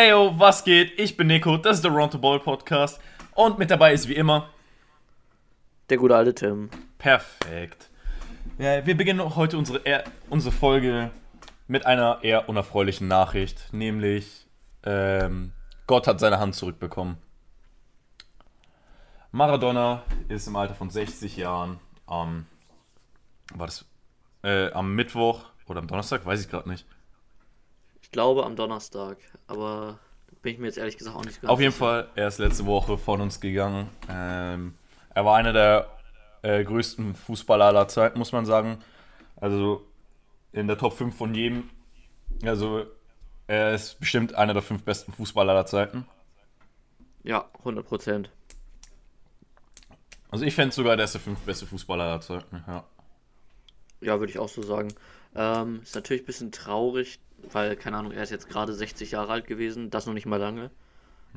around the ball. Hey yo, was geht? Ich bin Nico, das ist der Round the Ball Podcast und mit dabei ist wie immer Der gute alte Tim. perfekt. Ja, wir beginnen heute unsere, eher, unsere Folge mit einer eher unerfreulichen Nachricht, nämlich ähm, Gott hat seine Hand zurückbekommen. Maradona ist im Alter von 60 Jahren am, war das, äh, am Mittwoch oder am Donnerstag, weiß ich gerade nicht. Ich glaube am Donnerstag, aber bin ich mir jetzt ehrlich gesagt auch nicht ganz Auf jeden sicher. Fall, er ist letzte Woche von uns gegangen. Ähm, er war einer der äh, größten Fußballer aller Zeiten, muss man sagen. Also in der Top 5 von jedem. Also er ist bestimmt einer der fünf besten Fußballer aller Zeiten. Ja, 100 Prozent. Also ich fände sogar, der ist der fünf beste Fußballer aller Zeiten. Ja. Ja, würde ich auch so sagen. Ähm, ist natürlich ein bisschen traurig, weil, keine Ahnung, er ist jetzt gerade 60 Jahre alt gewesen, das noch nicht mal lange.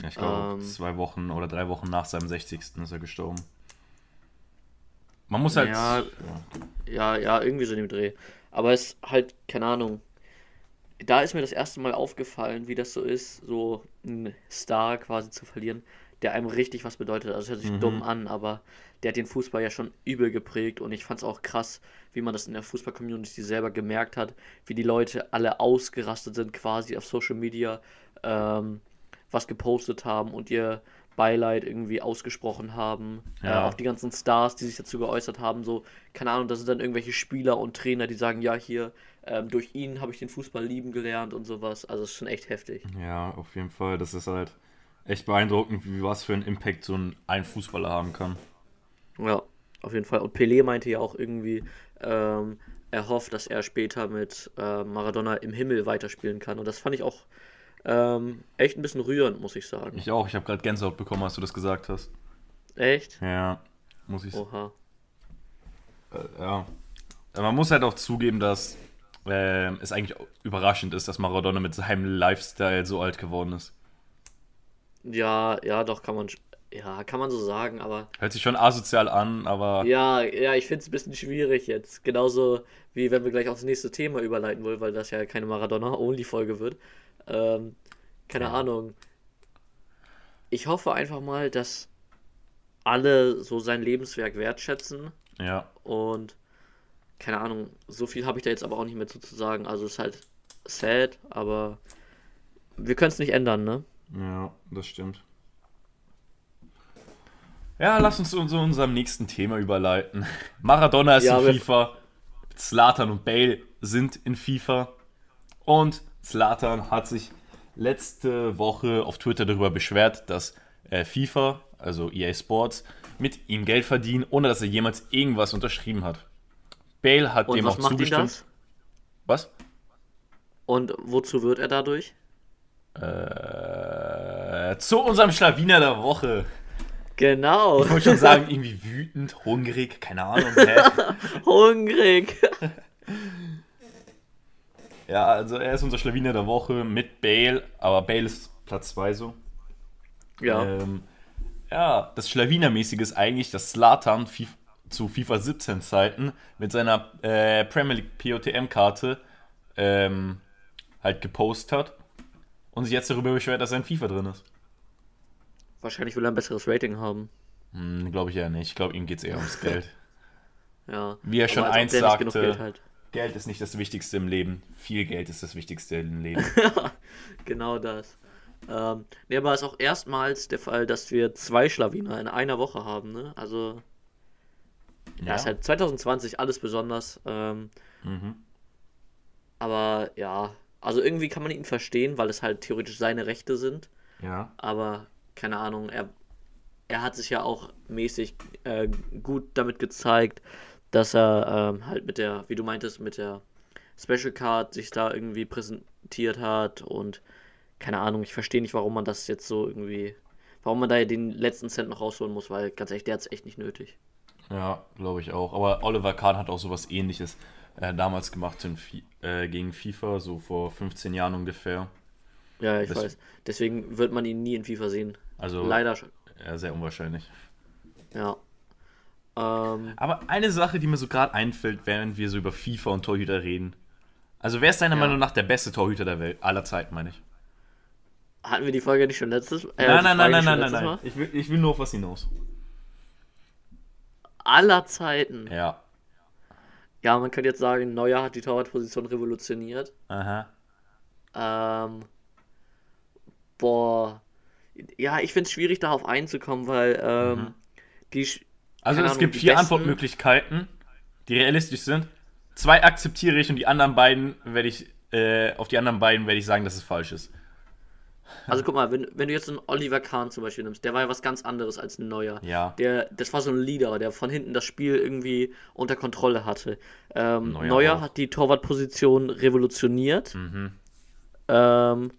Ja, ich glaube, Ähm. zwei Wochen oder drei Wochen nach seinem 60. ist er gestorben. Man muss halt. Ja. Ja, ja, irgendwie so in dem Dreh. Aber es ist halt, keine Ahnung. Da ist mir das erste Mal aufgefallen, wie das so ist, so einen Star quasi zu verlieren, der einem richtig was bedeutet. Also es hört sich Mhm. dumm an, aber der hat den Fußball ja schon übel geprägt und ich fand es auch krass, wie man das in der Fußball-Community selber gemerkt hat, wie die Leute alle ausgerastet sind quasi auf Social Media, ähm, was gepostet haben und ihr Beileid irgendwie ausgesprochen haben. Ja. Äh, auch die ganzen Stars, die sich dazu geäußert haben, so, keine Ahnung, das sind dann irgendwelche Spieler und Trainer, die sagen, ja, hier, ähm, durch ihn habe ich den Fußball lieben gelernt und sowas. Also es ist schon echt heftig. Ja, auf jeden Fall. Das ist halt echt beeindruckend, wie was für einen Impact so ein, ein Fußballer haben kann. Ja, auf jeden Fall. Und Pelé meinte ja auch irgendwie, ähm, er hofft, dass er später mit äh, Maradona im Himmel weiterspielen kann. Und das fand ich auch ähm, echt ein bisschen rührend, muss ich sagen. Ich auch. Ich habe gerade Gänsehaut bekommen, als du das gesagt hast. Echt? Ja, muss ich. Oha. Äh, ja. Man muss halt auch zugeben, dass ähm, es eigentlich überraschend ist, dass Maradona mit seinem Lifestyle so alt geworden ist. Ja, ja, doch, kann man, ja, kann man so sagen, aber Hört sich schon asozial an, aber ja, ja, ich finde es ein bisschen schwierig jetzt. Genauso wie wenn wir gleich aufs nächste Thema überleiten wollen, weil das ja keine Maradona-Only-Folge wird. Ähm, keine Ahnung. Ich hoffe einfach mal, dass alle so sein Lebenswerk wertschätzen ja. und keine Ahnung, so viel habe ich da jetzt aber auch nicht mehr zu, zu sagen. Also ist halt sad, aber wir können es nicht ändern, ne? Ja, das stimmt. Ja, lass uns zu, unserem nächsten Thema überleiten. Maradona ist Ja, in FIFA, Zlatan und Bale sind in FIFA und Zlatan hat sich letzte Woche auf Twitter darüber beschwert, dass äh, FIFA, also EA Sports, mit ihm Geld verdienen, ohne dass er jemals irgendwas unterschrieben hat. Bale hat Und dem was auch zugestimmt. Was? Und wozu wird er dadurch? Äh, zu unserem Schlawiner der Woche. Genau. Ich wollte schon sagen, irgendwie wütend, hungrig, keine Ahnung. Hungrig. ja, also er ist unser Schlawiner der Woche mit Bale, aber Bale ist Platz 2 so. Ja. Ähm, ja, das Schlawinermäßige ist eigentlich, dass Slatan zu FIFA 17 Zeiten mit seiner äh, Premier League POTM-Karte ähm, halt gepostet hat und sich jetzt darüber beschwert, dass er in FIFA drin ist. Wahrscheinlich will er ein besseres Rating haben. Hm, glaube ich ja nicht. Ich glaube, ihm geht es eher ums Geld. Ja. Wie er schon eins sagte. Geld hat. Geld ist nicht das Wichtigste im Leben. Viel Geld ist das Wichtigste im Leben. Genau das. Ähm, nee, aber es ist auch erstmals der Fall, dass wir zwei Schlawiner in einer Woche haben, ne? Also, ja, ist halt 2020 alles besonders. Ähm, Mhm. aber ja, also irgendwie kann man ihn verstehen, weil es halt theoretisch seine Rechte sind. ja. Aber keine Ahnung, er, er hat sich ja auch mäßig äh, gut damit gezeigt, dass er ähm, halt mit der, wie du meintest, mit der Special Card sich da irgendwie präsentiert hat und keine Ahnung, ich verstehe nicht, warum man das jetzt so irgendwie, warum man da den letzten Cent noch rausholen muss, weil ganz ehrlich, der hat es echt nicht nötig. Ja, glaube ich auch. Aber Oliver Kahn hat auch sowas ähnliches äh, damals gemacht in, äh, gegen FIFA, so vor 15 Jahren ungefähr. Ja, ich Das- weiß. Deswegen wird man ihn nie in FIFA sehen. Also Leider schon. Ja, sehr unwahrscheinlich. Ja. Ähm, Aber eine Sache, die mir so gerade einfällt, während wir so über FIFA und Torhüter reden. Also wer ist deiner Ja. Meinung nach der beste Torhüter der Welt? Aller Zeiten, meine ich. Hatten wir die Folge nicht schon letztes äh, nein, nein, nein, nicht nein, schon nein, nein, letztes nein. Mal? Ich will, ich will nur auf was hinaus. Aller Zeiten. Ja. Ja, man könnte jetzt sagen, Neuer hat die Torwartposition revolutioniert. Aha. Ähm, boah. Ja, ich finde es schwierig, darauf einzukommen, weil ähm, die. sch- Also es Ahnung, gibt die vier besten- Antwortmöglichkeiten, die realistisch sind. Zwei akzeptiere ich und die anderen beiden werde ich, äh, auf die anderen beiden werde ich sagen, dass es falsch ist. Also guck mal, wenn, wenn du jetzt einen Oliver Kahn zum Beispiel nimmst, der war ja was ganz anderes als ein Neuer. Ja. Der, das war so ein Leader, der von hinten das Spiel irgendwie unter Kontrolle hatte. Ähm, Neuer Neuer hat die Torwartposition revolutioniert. Mhm. Ähm,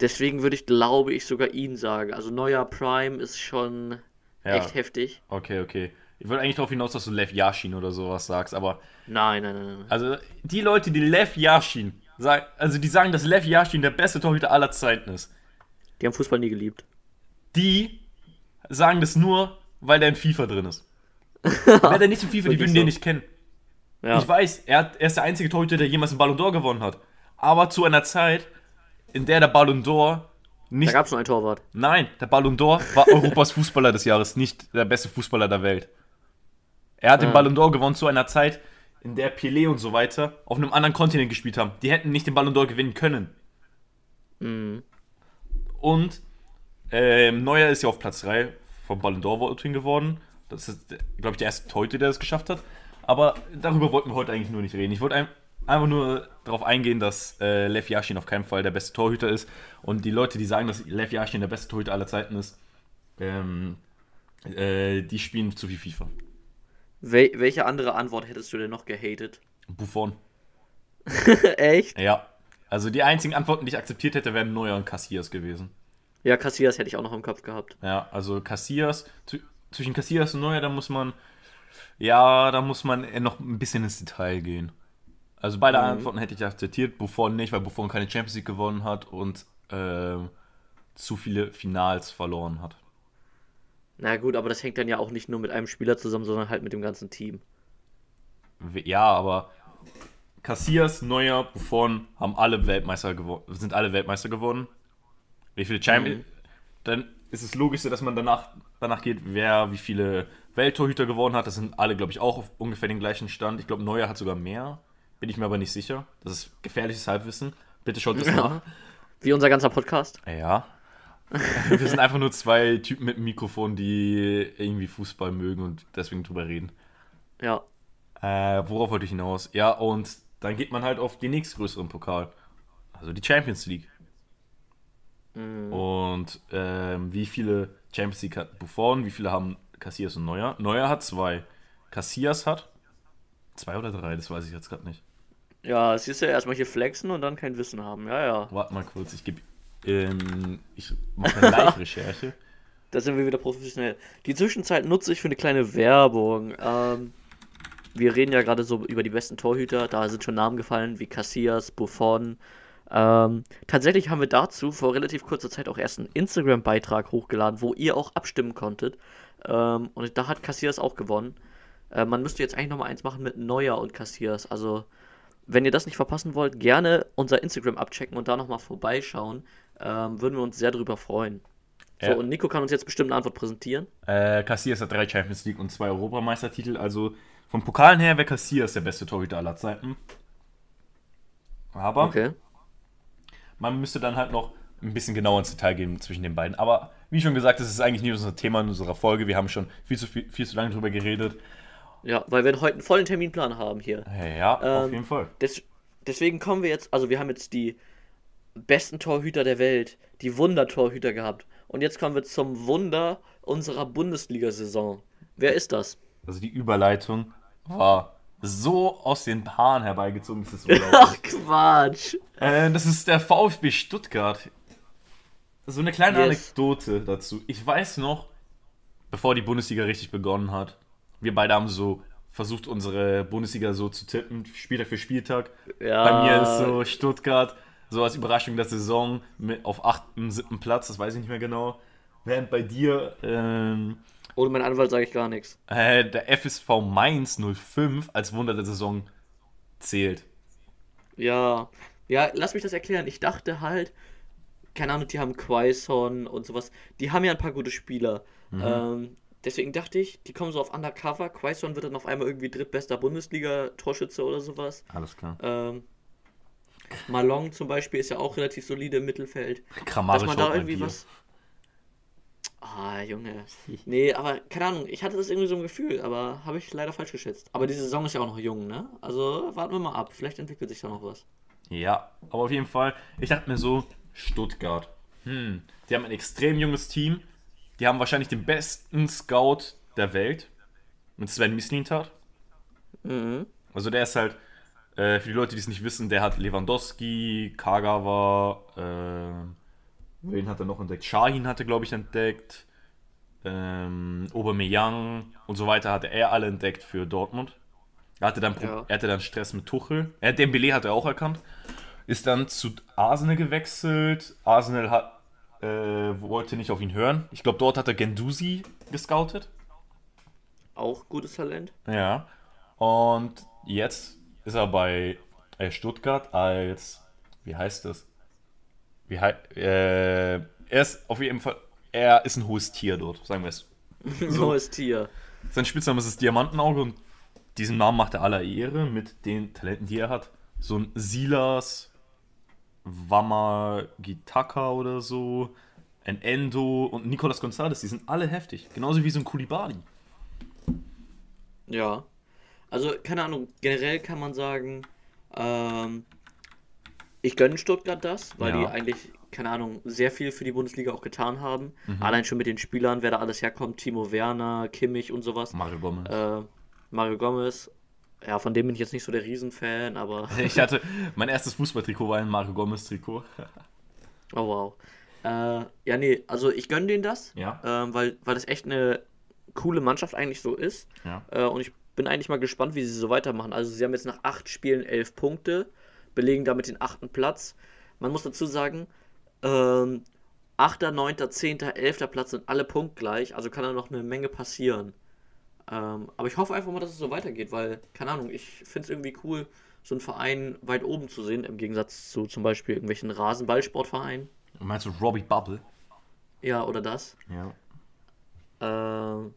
deswegen würde ich, glaube ich, sogar ihn sagen. Also Neuer Prime ist schon Ja. echt heftig. Okay, okay. Ich wollte eigentlich darauf hinaus, dass du Lev Yashin oder sowas sagst, aber Nein, nein, nein, nein. also die Leute, die Lev Yashin sagen, also die sagen, dass Lev Yashin der beste Torhüter aller Zeiten ist, Die haben Fußball nie geliebt. die sagen das nur, weil der in FIFA drin ist. Wäre der nicht in FIFA, die würden so. den nicht kennen. Ja. Ich weiß, er, hat, er ist der einzige Torhüter, der jemals einen Ballon d'Or gewonnen hat. Aber zu einer Zeit, in der der Ballon d'Or Da nicht. gab es nur einen Torwart. Nein, der Ballon d'Or war Europas Fußballer des Jahres, nicht der beste Fußballer der Welt. Er hat den Ah. Ballon d'Or gewonnen zu einer Zeit, in der Pelé und so weiter auf einem anderen Kontinent gespielt haben. Die hätten nicht den Ballon d'Or gewinnen können. Mhm. Und ähm, Neuer ist ja auf Platz 3 vom Ballon d'Or Voting geworden. Das ist, glaube ich, der erste Torhüter, der es geschafft hat. Aber darüber wollten wir heute eigentlich nur nicht reden. Ich wollte ein, einfach nur darauf eingehen, dass äh, Lev Yashin auf keinen Fall der beste Torhüter ist. Und die Leute, die sagen, dass Lev Yashin der beste Torhüter aller Zeiten ist, ähm, äh, die spielen zu viel FIFA. Wel welche andere Antwort hättest du denn noch gehatet? Buffon. Echt? Ja. Also die einzigen Antworten, die ich akzeptiert hätte, wären Neuer und Cassias gewesen. Ja, Casillas hätte ich auch noch im Kopf gehabt. Ja, also Cassias, zw- zwischen Cassias und Neuer, da muss man, ja, da muss man noch ein bisschen ins Detail gehen. Also beide Antworten hätte ich akzeptiert, Buffon nicht, weil Buffon keine Champions League gewonnen hat und ähm, zu viele Finals verloren hat. Na gut, aber das hängt dann ja auch nicht nur mit einem Spieler zusammen, sondern halt mit dem ganzen Team. Ja, aber Cassias, Neuer, Buffon haben alle Weltmeister geworden, sind alle Weltmeister geworden. Wie viele Champions? Dann ist es logischer, dass man danach, danach geht, wer wie viele Welttorhüter gewonnen hat. Das sind alle, glaube ich, auch auf ungefähr den gleichen Stand. Ich glaube, Neuer hat sogar mehr. Bin ich mir aber nicht sicher. Das ist gefährliches Halbwissen. Bitte schaut das nach. Ja. Wie unser ganzer Podcast. Ja. Wir sind einfach nur zwei Typen mit einem Mikrofon, die irgendwie Fußball mögen und deswegen drüber reden. Ja. Äh, worauf wollte ich hinaus? Ja, und dann geht man halt auf den nächstgrößeren Pokal. Also die Champions League. Und ähm, wie viele Champions League hat Buffon? Wie viele haben Cassias und Neuer? Neuer hat zwei. Cassias hat zwei oder drei, das weiß ich jetzt gerade nicht. Ja, es ist ja erstmal hier flexen und dann kein Wissen haben. Ja, ja. Warte mal kurz, ich gebe. Ähm, ich mache eine Live-Recherche. Da sind wir wieder professionell. Die Zwischenzeit nutze ich für eine kleine Werbung. Ähm, wir reden ja gerade so über die besten Torhüter. Da sind schon Namen gefallen wie Casillas, Buffon. Ähm, tatsächlich haben wir dazu vor relativ kurzer Zeit auch erst einen Instagram-Beitrag hochgeladen, wo ihr auch abstimmen konntet. Ähm, und da hat Casillas auch gewonnen. Äh, man müsste jetzt eigentlich nochmal eins machen mit Neuer und Casillas. Also, wenn ihr das nicht verpassen wollt, gerne unser Instagram abchecken und da nochmal vorbeischauen. Ähm, würden wir uns sehr drüber freuen. So, Ja. und Nico kann uns jetzt bestimmt eine Antwort präsentieren. Äh, Cassias hat drei Champions League und zwei Europameistertitel. Also vom Pokalen her wäre Cassias der beste Torhüter aller Zeiten. Aber Okay. man müsste dann halt noch ein bisschen genauer ins Detail gehen zwischen den beiden. Aber wie schon gesagt, das ist eigentlich nicht unser Thema in unserer Folge. Wir haben schon viel zu, viel, viel zu lange drüber geredet. Ja, weil wir heute einen vollen Terminplan haben hier. Ja, auf Ähm, jeden Fall. Des, deswegen kommen wir jetzt, also wir haben jetzt die besten Torhüter der Welt, die Wundertorhüter gehabt. Und jetzt kommen wir zum Wunder unserer Bundesliga-Saison. Wer ist das? Also die Überleitung war so aus den Haaren herbeigezogen. Das ist Ach, unglaublich. Quatsch. äh, das ist der VfB Stuttgart. So eine kleine Yes. Anekdote dazu. Ich weiß noch, bevor die Bundesliga richtig begonnen hat, wir beide haben so versucht, unsere Bundesliga so zu tippen, Spieltag für Spieltag. Ja. Bei mir ist so Stuttgart, so als Überraschung der Saison, mit, auf 8., 7. Platz, das weiß ich nicht mehr genau. Während bei dir ähm, Ohne meinen Anwalt sage ich gar nichts. äh, der FSV Mainz 05 als Wunder der Saison zählt. Ja, ja, lass mich das erklären. Ich dachte halt, keine Ahnung, die haben Quaison und sowas. Die haben ja ein paar gute Spieler. Mhm. Ähm, deswegen dachte ich, die kommen so auf Undercover. Quaison wird dann auf einmal irgendwie drittbester Bundesliga-Torschütze oder sowas. Alles klar. Ähm, Malong zum Beispiel ist ja auch relativ solide im Mittelfeld. Dass Grammarisch man da irgendwie was. Ah, Junge. Nee, aber keine Ahnung, ich hatte das irgendwie so ein Gefühl, aber habe ich leider falsch geschätzt. Aber die Saison ist ja auch noch jung, ne? Also warten wir mal ab. Vielleicht entwickelt sich da noch was. Ja, aber auf jeden Fall, ich dachte mir so, Stuttgart. Hm, die haben ein extrem junges Team. Die haben wahrscheinlich den besten Scout der Welt. Mit Sven Mislintat. Mhm. Also der ist halt, äh, für die Leute, die es nicht wissen, der hat Lewandowski, Kagawa, äh, wen hat er noch entdeckt? Shahin hatte, glaube ich, entdeckt. Ähm, Aubameyang und so weiter hatte er alle entdeckt für Dortmund. Er hatte dann, Pro- Ja. er hatte dann Stress mit Tuchel. Er, Dembele hat er auch erkannt. Ist dann zu Arsenal gewechselt. Arsenal hat, äh, wollte nicht auf ihn hören. Ich glaube, dort hat er Gendusi gescoutet. Auch gutes Talent. Ja. Und jetzt ist er bei äh, Stuttgart als, wie heißt das? Wie hei äh, er ist auf jeden Fall, er ist ein hohes Tier dort, sagen wir es. So. Neues Tier. Sein Spitzname ist das Diamantenauge und diesen Namen macht er aller Ehre mit den Talenten, die er hat. So ein Silas, Wamagitaka oder so, ein Endo und Nicolas Gonzalez, die sind alle heftig. Genauso wie so ein Kulibali. Ja. Also, keine Ahnung, generell kann man sagen, ähm, ich gönne Stuttgart das, weil Ja. die eigentlich, keine Ahnung, sehr viel für die Bundesliga auch getan haben. Mhm. Allein schon mit den Spielern, wer da alles herkommt, Timo Werner, Kimmich und sowas. Mario Gomez. Äh, Mario Gomez. Ja, von dem bin ich jetzt nicht so der Riesenfan, aber. Ich hatte, mein erstes Fußballtrikot war ein Mario Gomez-Trikot. Oh wow. Äh, ja, nee, also ich gönne denen das, Ja. ähm, weil, weil das echt eine coole Mannschaft eigentlich so ist. Ja. Äh, und ich bin eigentlich mal gespannt, wie sie so weitermachen. Also sie haben jetzt nach acht Spielen elf Punkte, belegen damit den achten Platz. Man muss dazu sagen, ähm, 8., 9., 10., 11. Platz sind alle punktgleich, also kann da noch eine Menge passieren. Ähm, aber ich hoffe einfach mal, dass es so weitergeht, weil, keine Ahnung, ich finde es irgendwie cool, so einen Verein weit oben zu sehen, im Gegensatz zu zum Beispiel irgendwelchen Rasenballsportvereinen. Meinst du Robbie Bubble? Ja, oder das. Ja. Ähm,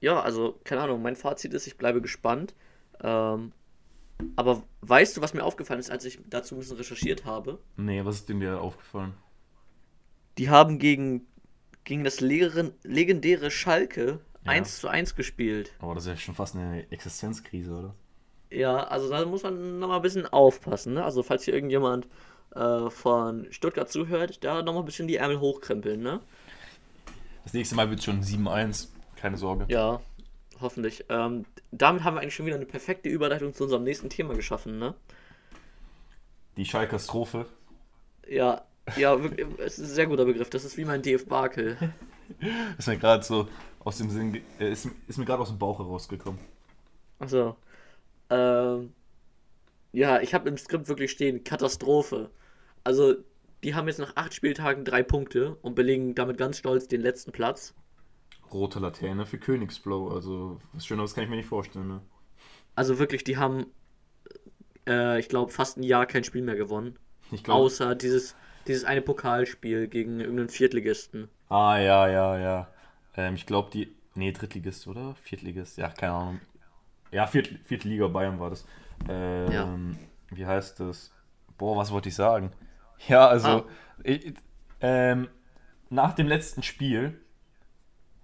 ja, also, keine Ahnung, mein Fazit ist, ich bleibe gespannt. Ähm, aber weißt du, was mir aufgefallen ist, als ich dazu ein bisschen recherchiert habe? Nee, was ist denn dir aufgefallen? Die haben gegen, gegen das legendäre, legendäre Schalke Ja. 1 zu 1 gespielt. Aber das ist ja schon fast eine Existenzkrise, oder? Ja, also da muss man nochmal ein bisschen aufpassen. Ne? Also, falls hier irgendjemand äh, von Stuttgart zuhört, da nochmal ein bisschen die Ärmel hochkrempeln, ne? Das nächste Mal wird schon 7-1. Keine Sorge. Ja, hoffentlich. Ähm, damit haben wir eigentlich schon wieder eine perfekte Überleitung zu unserem nächsten Thema geschaffen, ne? Die Schalkastrophe. Ja, ja, es ist ein sehr guter Begriff. Das ist wie mein DF Barkel. Ist mir gerade so aus dem Sinn, äh, ist, ist mir gerade aus dem Bauch herausgekommen. Achso. Ähm, ja, ich habe im Skript wirklich stehen, Katastrophe. Also, die haben jetzt nach acht Spieltagen drei Punkte und belegen damit ganz stolz den letzten Platz. Rote Laterne für Königsblau. Also, was Schöneres kann ich mir nicht vorstellen, ne? Also wirklich, die haben, äh, ich glaube, fast ein Jahr kein Spiel mehr gewonnen. Ich glaube. Außer dieses, dieses eine Pokalspiel gegen irgendeinen Viertligisten. Ah, ja, ja, ja. Ähm, ich glaube, die. Nee, Drittligist, oder? Viertligist. Ja, keine Ahnung. Ja, Viert, vierte Liga Bayern war das. Ähm, Ja. Wie heißt das? Boah, was wollte ich sagen? Ja, also. Ah. Ich, ähm, nach dem letzten Spiel.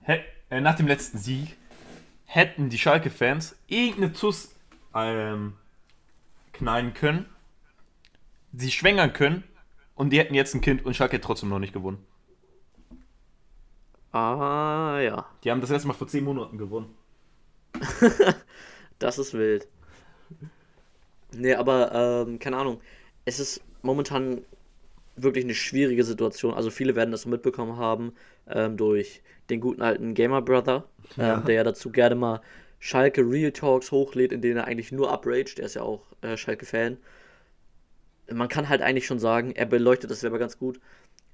hä- äh, nach dem letzten Sieg. Hätten die Schalke-Fans irgendeine Tuss ähm, knallen können. Sie schwängern können. Und die hätten jetzt ein Kind und Schalke hätte trotzdem noch nicht gewonnen. Ah, ja. Die haben das letzte Mal vor 10 Monaten gewonnen. Das ist wild. Nee, aber, ähm, keine Ahnung. Es ist momentan wirklich eine schwierige Situation. Also viele werden das so mitbekommen haben ähm, durch den guten alten Gamer Brother, Ja. ähm, der ja dazu gerne mal Schalke Real Talks hochlädt, in denen er eigentlich nur upraged. Er ist ja auch äh, Schalke-Fan. Man kann halt eigentlich schon sagen, er beleuchtet das selber ganz gut.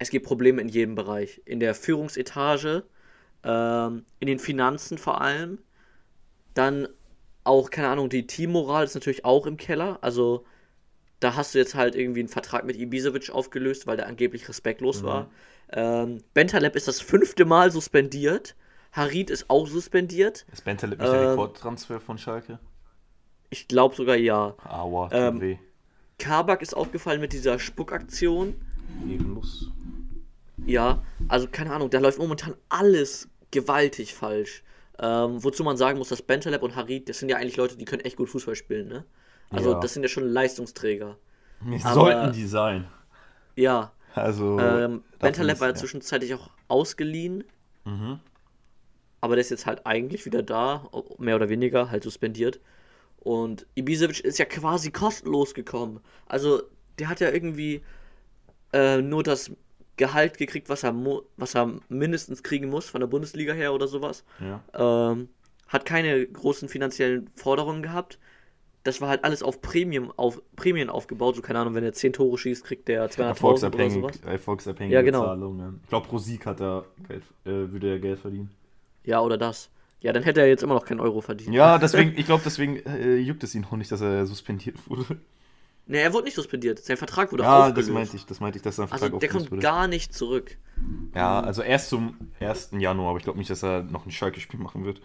Es gibt Probleme in jedem Bereich. In der Führungsetage, ähm, in den Finanzen vor allem. Dann auch, keine Ahnung, die Teammoral ist natürlich auch im Keller. Also da hast du jetzt halt irgendwie einen Vertrag mit Ibisevic aufgelöst, weil der angeblich respektlos war. Ähm, Bentaleb ist das fünfte Mal suspendiert. Harid ist auch suspendiert. Ist Bentaleb nicht der Ähm, Rekordtransfer von Schalke? Ich glaube sogar ja. Aua, ähm, weh. Kabak ist aufgefallen mit dieser Spuckaktion. Ehrenlos. Ja, also keine Ahnung, da läuft momentan alles gewaltig falsch. Ähm, wozu man sagen muss, dass Bentaleb und Harid, das sind ja eigentlich Leute, die können echt gut Fußball spielen, ne? Also Ja. das sind ja schon Leistungsträger. Aber- Sollten die sein. Ja, Also. ähm, Bentaleb war ja ja. zwischenzeitlich auch ausgeliehen, Mhm. aber der ist jetzt halt eigentlich wieder da, mehr oder weniger, halt suspendiert. Und Ibisevic ist ja quasi kostenlos gekommen. Also der hat ja irgendwie äh, nur das Gehalt gekriegt, was er, was er mindestens kriegen muss von der Bundesliga her oder sowas. Ja. Ähm, hat keine großen finanziellen Forderungen gehabt. Das war halt alles auf Premium auf Prämien aufgebaut. So keine Ahnung, wenn er 10 Tore schießt, kriegt der 200.000 oder sowas. erfolgsabhängige Ja, genau. Bezahlungen. Ich glaube, pro Sieg hat er Geld, äh, würde er Geld verdienen. Ja, oder das. Ja, dann hätte er jetzt immer noch keinen Euro verdient. Ja, deswegen, ich glaube, deswegen äh, juckt es ihn auch nicht, dass er suspendiert wurde. Ne, er wurde nicht suspendiert. Sein Vertrag wurde Ja, aufgelöst. das meinte ich, das meinte ich, dass sein Also Vertrag der aufgelöst kommt wurde. gar nicht zurück. Ja, also erst zum 1. Januar, aber ich glaube nicht, dass er noch ein Schalke-Spiel machen wird.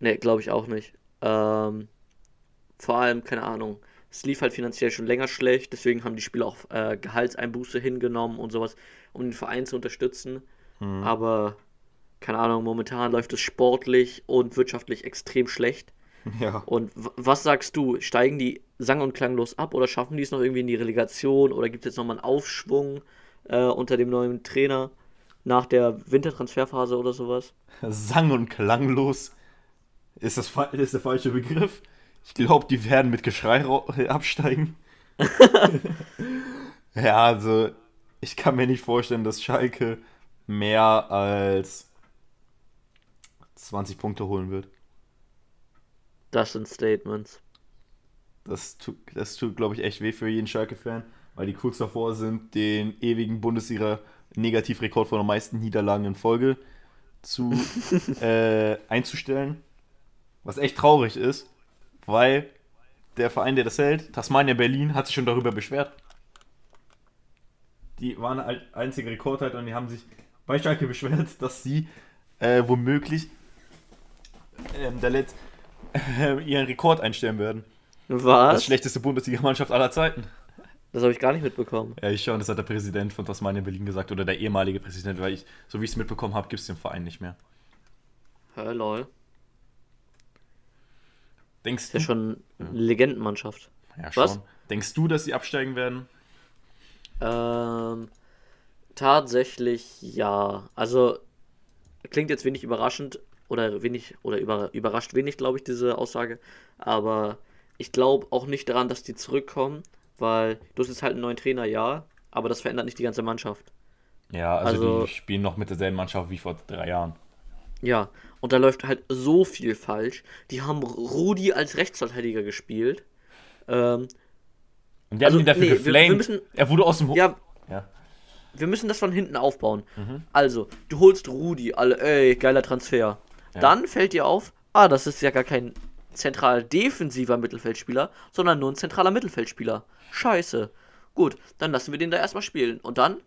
Ne, glaube ich auch nicht. Ähm, vor allem, keine Ahnung. Es lief halt finanziell schon länger schlecht, deswegen haben die Spieler auch äh, Gehaltseinbuße hingenommen und sowas, um den Verein zu unterstützen. Mhm. Aber, keine Ahnung, momentan läuft es sportlich und wirtschaftlich extrem schlecht. Ja. Und was sagst du? Steigen die sang- und klanglos ab oder schaffen die es noch irgendwie in die Relegation oder gibt es jetzt nochmal einen Aufschwung äh, unter dem neuen Trainer nach der Wintertransferphase oder sowas? Sang- und klanglos ist, das, ist der falsche Begriff. Ich glaube, die werden mit Geschrei absteigen. ja, also ich kann mir nicht vorstellen, dass Schalke mehr als 20 Punkte holen wird. Das sind Statements. Das tut, das tut glaube ich, echt weh für jeden Schalke-Fan, weil die kurz davor sind, den ewigen Bundesliga-Negativrekord von den meisten Niederlagen in Folge zu, äh, einzustellen. Was echt traurig ist, weil der Verein, der das hält, Tasmania Berlin, hat sich schon darüber beschwert. Die waren halt einzige Rekordhalter und die haben sich bei Schalke beschwert, dass sie äh, womöglich ähm, der Letz äh, ihren Rekord einstellen werden. Das Was? schlechteste Bundesligamannschaft aller Zeiten. Das habe ich gar nicht mitbekommen. Ja, ich schon, das hat der Präsident von Tasmania Berlin gesagt oder der ehemalige Präsident, weil ich, so wie ich es mitbekommen habe, gibt es den Verein nicht mehr. Hä, lol. Denkst Ist ja du? schon eine Legendenmannschaft. Ja, Was? schon. Denkst du, dass sie absteigen werden? Ähm, tatsächlich ja. Also klingt jetzt wenig überraschend oder wenig oder über, überrascht wenig, glaube ich, diese Aussage. Aber ich glaube auch nicht daran, dass die zurückkommen, weil du hast jetzt halt einen neuen Trainer, ja, aber das verändert nicht die ganze Mannschaft. Ja, also, Also- die spielen noch mit derselben Mannschaft wie vor drei Jahren. Ja, und da läuft halt so viel falsch. Die haben Rudi als Rechtsverteidiger gespielt. Ähm, Und die Also, haben ihn dafür nee, wir- geflamed. wir müssen- er wurde aus dem Ho ja, ja. wir müssen das von hinten aufbauen. Mhm. Also, du holst Rudi, alle, ey, geiler Transfer. Ja. Dann fällt dir auf, ah, das ist ja gar kein zentral defensiver Mittelfeldspieler, sondern nur ein zentraler Mittelfeldspieler. Scheiße. Gut, dann lassen wir den da erstmal spielen. Und dann,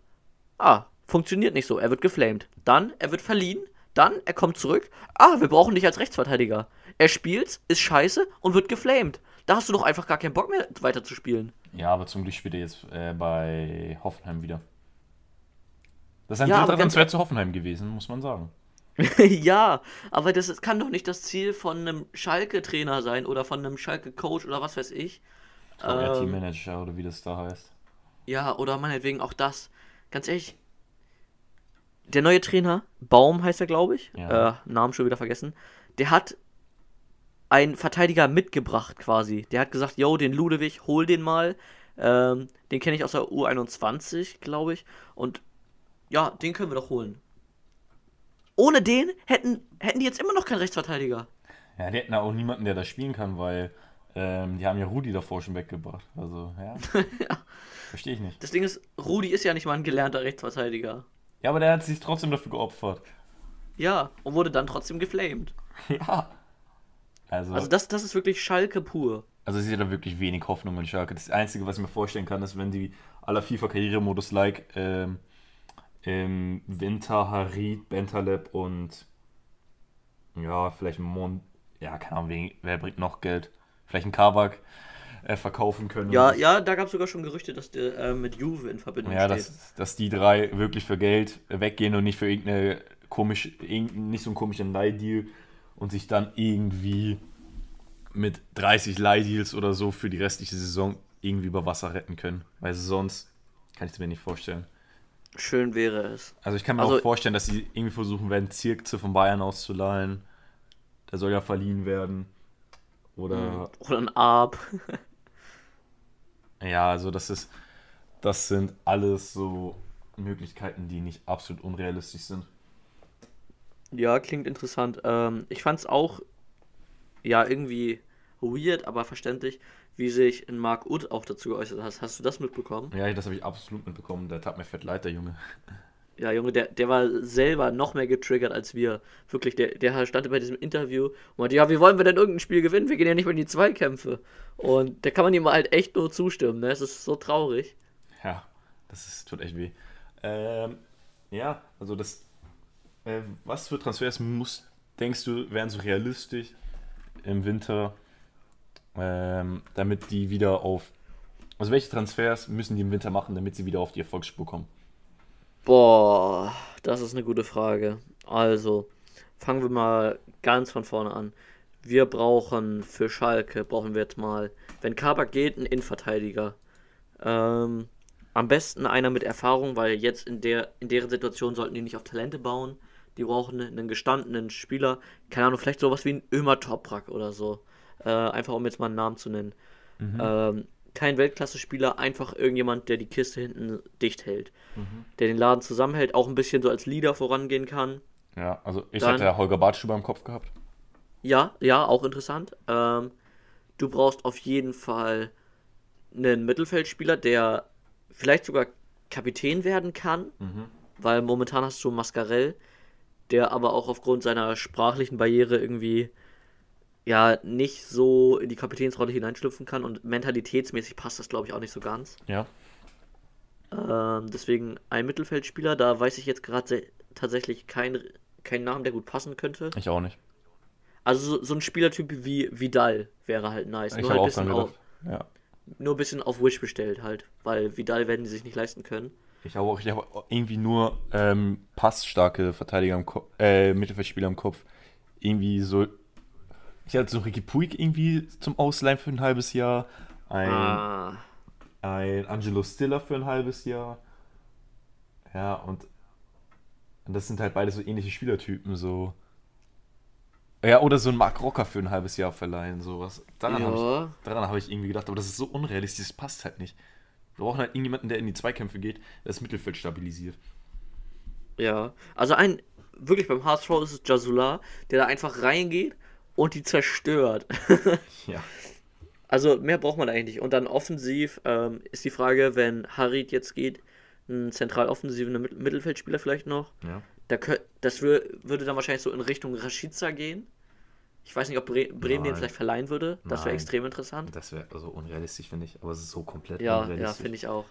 ah, funktioniert nicht so. Er wird geflamed. Dann, er wird verliehen. Dann, er kommt zurück. Ah, wir brauchen dich als Rechtsverteidiger. Er spielt, ist scheiße und wird geflamed. Da hast du doch einfach gar keinen Bock mehr weiter zu spielen. ja, aber zum Glück spielt er jetzt äh, bei Hoffenheim wieder. Das ist ein Ja, dritter Transfer zu Hoffenheim gewesen, muss man sagen. ja, aber das kann doch nicht das Ziel von einem Schalke-Trainer sein oder von einem Schalke-Coach oder was weiß ich. Eher Ähm, Teammanager oder wie das da heißt. Ja, oder meinetwegen auch das. Ganz ehrlich, der neue Trainer, Baum heißt er, glaube ich, Ja. äh, Namen schon wieder vergessen, der hat einen Verteidiger mitgebracht quasi. Der hat gesagt, yo, den Ludewig, hol den mal. Ähm, den kenne ich aus der U21, glaube ich. Und ja, den können wir doch holen. Ohne den hätten, hätten die jetzt immer noch keinen Rechtsverteidiger. Ja, die hätten auch niemanden, der da spielen kann, weil ähm, die haben ja Rudi davor schon weggebracht. Also, ja. Verstehe ich nicht. Das Ding ist, Rudi ist ja nicht mal ein gelernter Rechtsverteidiger. Ja, aber der hat sich trotzdem dafür geopfert. Ja, und wurde dann trotzdem geflamed. Ja. Also, Also das, das ist wirklich Schalke pur. Also ich sehe da wirklich wenig Hoffnung in Schalke. Das Einzige, was ich mir vorstellen kann, ist, wenn die aller FIFA-Karrieremodus-like ähm, im Winter Harid, Bentaleb und ja, vielleicht Mon... Ja, keine Ahnung, wer bringt noch Geld? Vielleicht ein Kabak äh, verkaufen können. Ja, ja, da gab es sogar schon Gerüchte, dass der äh, mit Juve in Verbindung Ja, steht. dass, dass die drei wirklich für Geld weggehen und nicht für irgendeine komisch, irgendein, nicht so einen komischen Leihdeal und sich dann irgendwie mit 30 Leihdeals oder so für die restliche Saison irgendwie über Wasser retten können. Weil sonst kann ich es mir nicht vorstellen. Schön wäre es. Also ich kann mir Also- auch vorstellen, dass sie irgendwie versuchen werden, Zirkze von Bayern auszuleihen. Der soll ja verliehen werden. Oder Oder ein Arp. Ja, also das ist, das sind alles so Möglichkeiten, die nicht absolut unrealistisch sind. Ja, klingt interessant. Ähm, ich fand es auch, ja, irgendwie weird, aber verständlich, wie sich in Mark Uth auch dazu geäußert hat. Hast du das mitbekommen? Ja, das habe ich absolut mitbekommen. Der tat mir fett leid, der Junge. Ja, Junge, der, der war selber noch mehr getriggert als wir. Wirklich, der, der stand bei diesem Interview und meinte, ja, wie wollen wir denn irgendein Spiel gewinnen? Wir gehen ja nicht mehr in die Zweikämpfe. Und da kann man ihm halt echt nur zustimmen, ne? Es ist so traurig. Ja, das ist, tut echt weh. Ähm, ja, also das, äh, was für Transfers muss, denkst du, wären so realistisch im Winter, ähm, damit die wieder auf, also welche Transfers müssen die im Winter machen, damit sie wieder auf die Erfolgsspur kommen? Boah, das ist eine gute Frage. Also, fangen wir mal ganz von vorne an. Wir brauchen für Schalke, brauchen wir jetzt mal, wenn Kabak geht, einen Innenverteidiger. Ähm, am besten einer mit Erfahrung, weil jetzt in der in deren Situation sollten die nicht auf Talente bauen. Die brauchen einen gestandenen Spieler. Keine Ahnung, vielleicht sowas wie ein Ömer Toprak oder so. Äh, einfach um jetzt mal einen Namen zu nennen. Ähm, kein Weltklasse-Spieler, einfach irgendjemand, der die Kiste hinten dicht hält. Der den Laden zusammenhält, auch ein bisschen so als Leader vorangehen kann. Ja, also ich Dann- hatte ja Holger Bartstuber im Kopf gehabt. Ja, ja, auch interessant. Ähm, du brauchst auf jeden Fall einen Mittelfeldspieler, der vielleicht sogar Kapitän werden kann, weil momentan hast du Mascarell, der aber auch aufgrund seiner sprachlichen Barriere irgendwie ja nicht so in die Kapitänsrolle hineinschlüpfen kann und mentalitätsmäßig passt das glaube ich auch nicht so ganz. Ja. Ähm, deswegen ein Mittelfeldspieler, da weiß ich jetzt gerade tatsächlich keinen keinen Namen, der gut passen könnte. Ich auch nicht. Also so, so ein Spielertyp wie Vidal wäre halt nice. Ich Nur halt auch bisschen auf. Ja. nur ein bisschen auf Wish bestellt halt, weil Vidal werden die sich nicht leisten können. Ich habe auch, ich habe irgendwie nur ähm, passstarke Verteidiger im Kopf, äh, Mittelfeldspieler im Kopf. Irgendwie so. Ich hatte so Ricky Puig irgendwie zum Ausleihen für ein halbes Jahr. Ein, Ah, ein Angelo Stiller für ein halbes Jahr. Ja, und, und das sind halt beide so ähnliche Spielertypen, so. Ja, oder so ein Mark Rocker für ein halbes Jahr verleihen, sowas. Daran habe ja. ich, daran habe ich irgendwie gedacht, aber das ist so unrealistisch, das passt halt nicht. Wir brauchen halt irgendjemanden, der in die Zweikämpfe geht, der das Mittelfeld stabilisiert. Ja. Also ein, wirklich beim HSV ist es Jasula, der da einfach reingeht und die zerstört. Ja. Also mehr braucht man eigentlich nicht. Und dann offensiv ähm, ist die Frage, wenn Harit jetzt geht, ein zentral offensiven Mit- Mittelfeldspieler vielleicht noch. Ja. Da kö- das wür würde dann wahrscheinlich so in Richtung Rashica gehen. Ich weiß nicht, ob Bre Bremen den Nein. vielleicht verleihen würde. Das wäre extrem interessant. Das wäre also unrealistisch, finde ich. Aber es ist so komplett Ja, ja, unrealistisch. finde ich auch.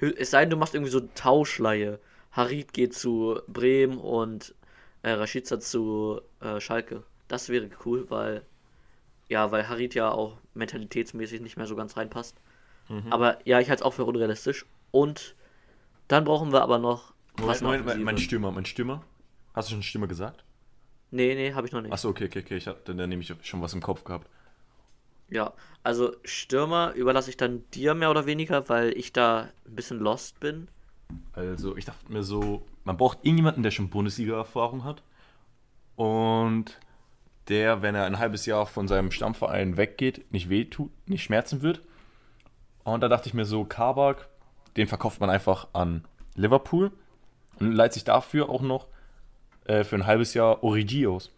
Es sei denn, du machst irgendwie so Tauschleihe. Harit geht zu Bremen und äh, Rashica zu äh, Schalke. Das wäre cool, weil ja, weil Harit ja auch mentalitätsmäßig nicht mehr so ganz reinpasst. Mhm. Aber ja, ich halte es auch für unrealistisch. Und dann brauchen wir aber noch Moment, Moment, mein, Offensive. mein Stürmer, mein Stürmer. Hast du schon Stürmer gesagt? Nee, nee, habe ich noch nicht. Achso, okay, okay, okay. Ich hatte dann nämlich schon was im Kopf gehabt. Ja, also Stürmer überlasse ich dann dir mehr oder weniger, weil ich da ein bisschen lost bin. Also, ich dachte mir so, man braucht irgendjemanden, der schon Bundesliga-Erfahrung hat. Und der, wenn er ein halbes Jahr von seinem Stammverein weggeht, nicht wehtut, nicht schmerzen wird. Und da dachte ich mir so, Kabak, den verkauft man einfach an Liverpool und leiht sich dafür auch noch äh, für ein halbes Jahr Origi aus.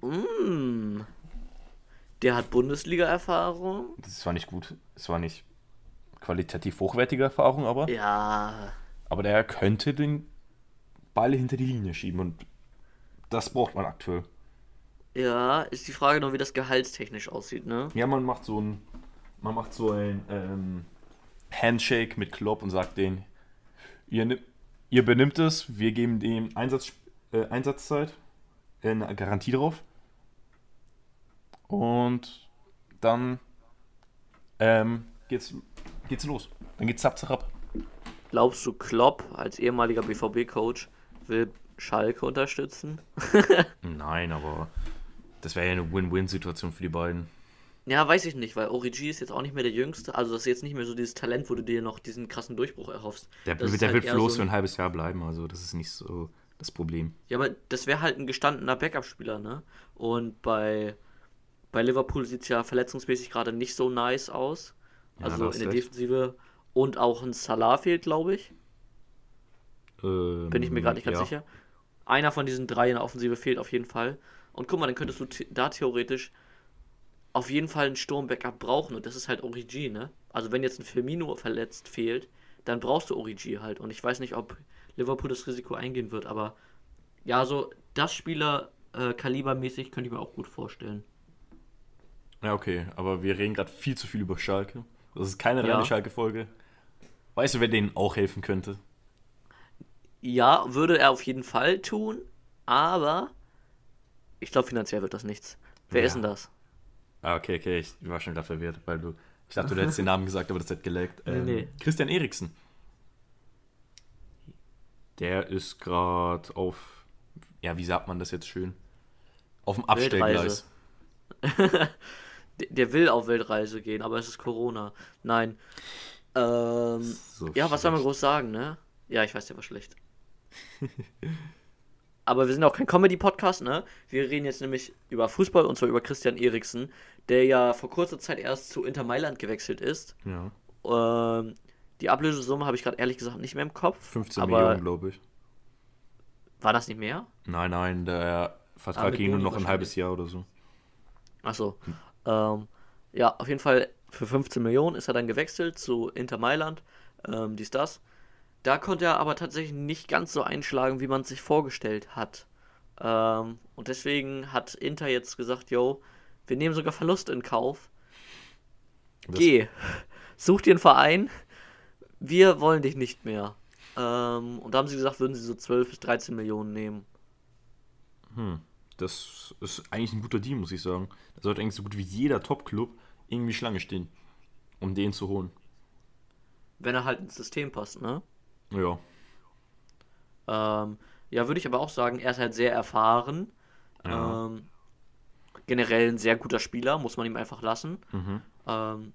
Mm. Der hat Bundesliga-Erfahrung. Das war nicht gut. Es war nicht qualitativ hochwertige Erfahrung, aber, Ja, aber der könnte den Ball hinter die Linie schieben und das braucht man aktuell. Ja, ist die Frage noch, wie das gehaltstechnisch aussieht, ne? Ja, man macht so ein, man macht so ein ähm, Handshake mit Klopp und sagt denen, ihr, ihr benimmt es, wir geben dem Einsatz, äh, Einsatzzeit, äh, eine Garantie drauf. Und dann ähm, geht's, geht's los. Dann geht's zapp, zapp. Glaubst du, Klopp als ehemaliger BVB-Coach will Schalke unterstützen? Nein, aber das wäre ja eine Win-Win-Situation für die beiden. Ja, weiß ich nicht, weil Origi ist jetzt auch nicht mehr der Jüngste. Also das ist jetzt nicht mehr so dieses Talent, wo du dir noch diesen krassen Durchbruch erhoffst. Der, der halt wird bloß so für ein- halbes Jahr bleiben, also das ist nicht so das Problem. Ja, aber das wäre halt ein gestandener Backup-Spieler, ne? Und bei, bei Liverpool sieht es ja verletzungsmäßig gerade nicht so nice aus. Ja, Also da in der recht. Defensive. Und auch ein Salah fehlt, glaube ich. Ähm, Bin ich mir gerade nicht ganz ja. sicher. Einer von diesen drei in der Offensive fehlt auf jeden Fall. Und guck mal, dann könntest du da theoretisch auf jeden Fall einen Sturm-Backup brauchen. Und das ist halt Origi, ne? Also wenn jetzt ein Firmino verletzt fehlt, dann brauchst du Origi halt. Und ich weiß nicht, ob Liverpool das Risiko eingehen wird, aber ja, so das Spieler äh, kalibermäßig könnte ich mir auch gut vorstellen. Ja, okay, aber wir reden gerade viel zu viel über Schalke. Das ist keine Ja. reine Schalke-Folge. Weißt du, wer denen auch helfen könnte? Ja, würde er auf jeden Fall tun, aber ich glaube, finanziell wird das nichts. Wer Ja. ist denn das? Ah, okay, okay, ich war schon gerade verwirrt, weil du. Ich dachte, du hättest den Namen gesagt, aber das hat geleckt. Ähm, nee. Christian Eriksen. Der ist gerade auf. Ja, wie sagt man das jetzt schön? Auf dem Abstellgleis. Der, will auf Weltreise gehen, aber es ist Corona. Nein. Ähm, So ja, was soll man schlecht. groß sagen, ne? Ja, ich weiß, der war schlecht. aber wir sind auch kein Comedy-Podcast, ne? Wir reden jetzt nämlich über Fußball und zwar über Christian Eriksen, der ja vor kurzer Zeit erst zu Inter Mailand gewechselt ist. Ja. Ähm, die Ablösesumme habe ich gerade ehrlich gesagt nicht mehr im Kopf. 15 aber Millionen, glaube ich. War das nicht mehr? Nein, nein, der Vertrag mit ging nur noch ein halbes Jahr oder so. Achso. Ähm, ja, auf jeden Fall für 15 Millionen ist er dann gewechselt zu Inter Mailand. Ähm, dies, das. Da konnte er aber tatsächlich nicht ganz so einschlagen, wie man es sich vorgestellt hat. Ähm, und deswegen hat Inter jetzt gesagt, yo, wir nehmen sogar Verlust in Kauf. Das- Geh. Such dir einen Verein. Wir wollen dich nicht mehr. Ähm, und da haben sie gesagt, würden sie so 12 bis 13 Millionen nehmen. Hm. Das ist eigentlich ein guter Deal, muss ich sagen. Da sollte eigentlich so gut wie jeder Top-Club irgendwie Schlange stehen, um den zu holen. Wenn er halt ins System passt, ne? Ja. Ähm, ja, würde ich aber auch sagen, er ist halt sehr erfahren. Ja. Ähm, generell ein sehr guter Spieler, muss man ihm einfach lassen. Mhm. Ähm,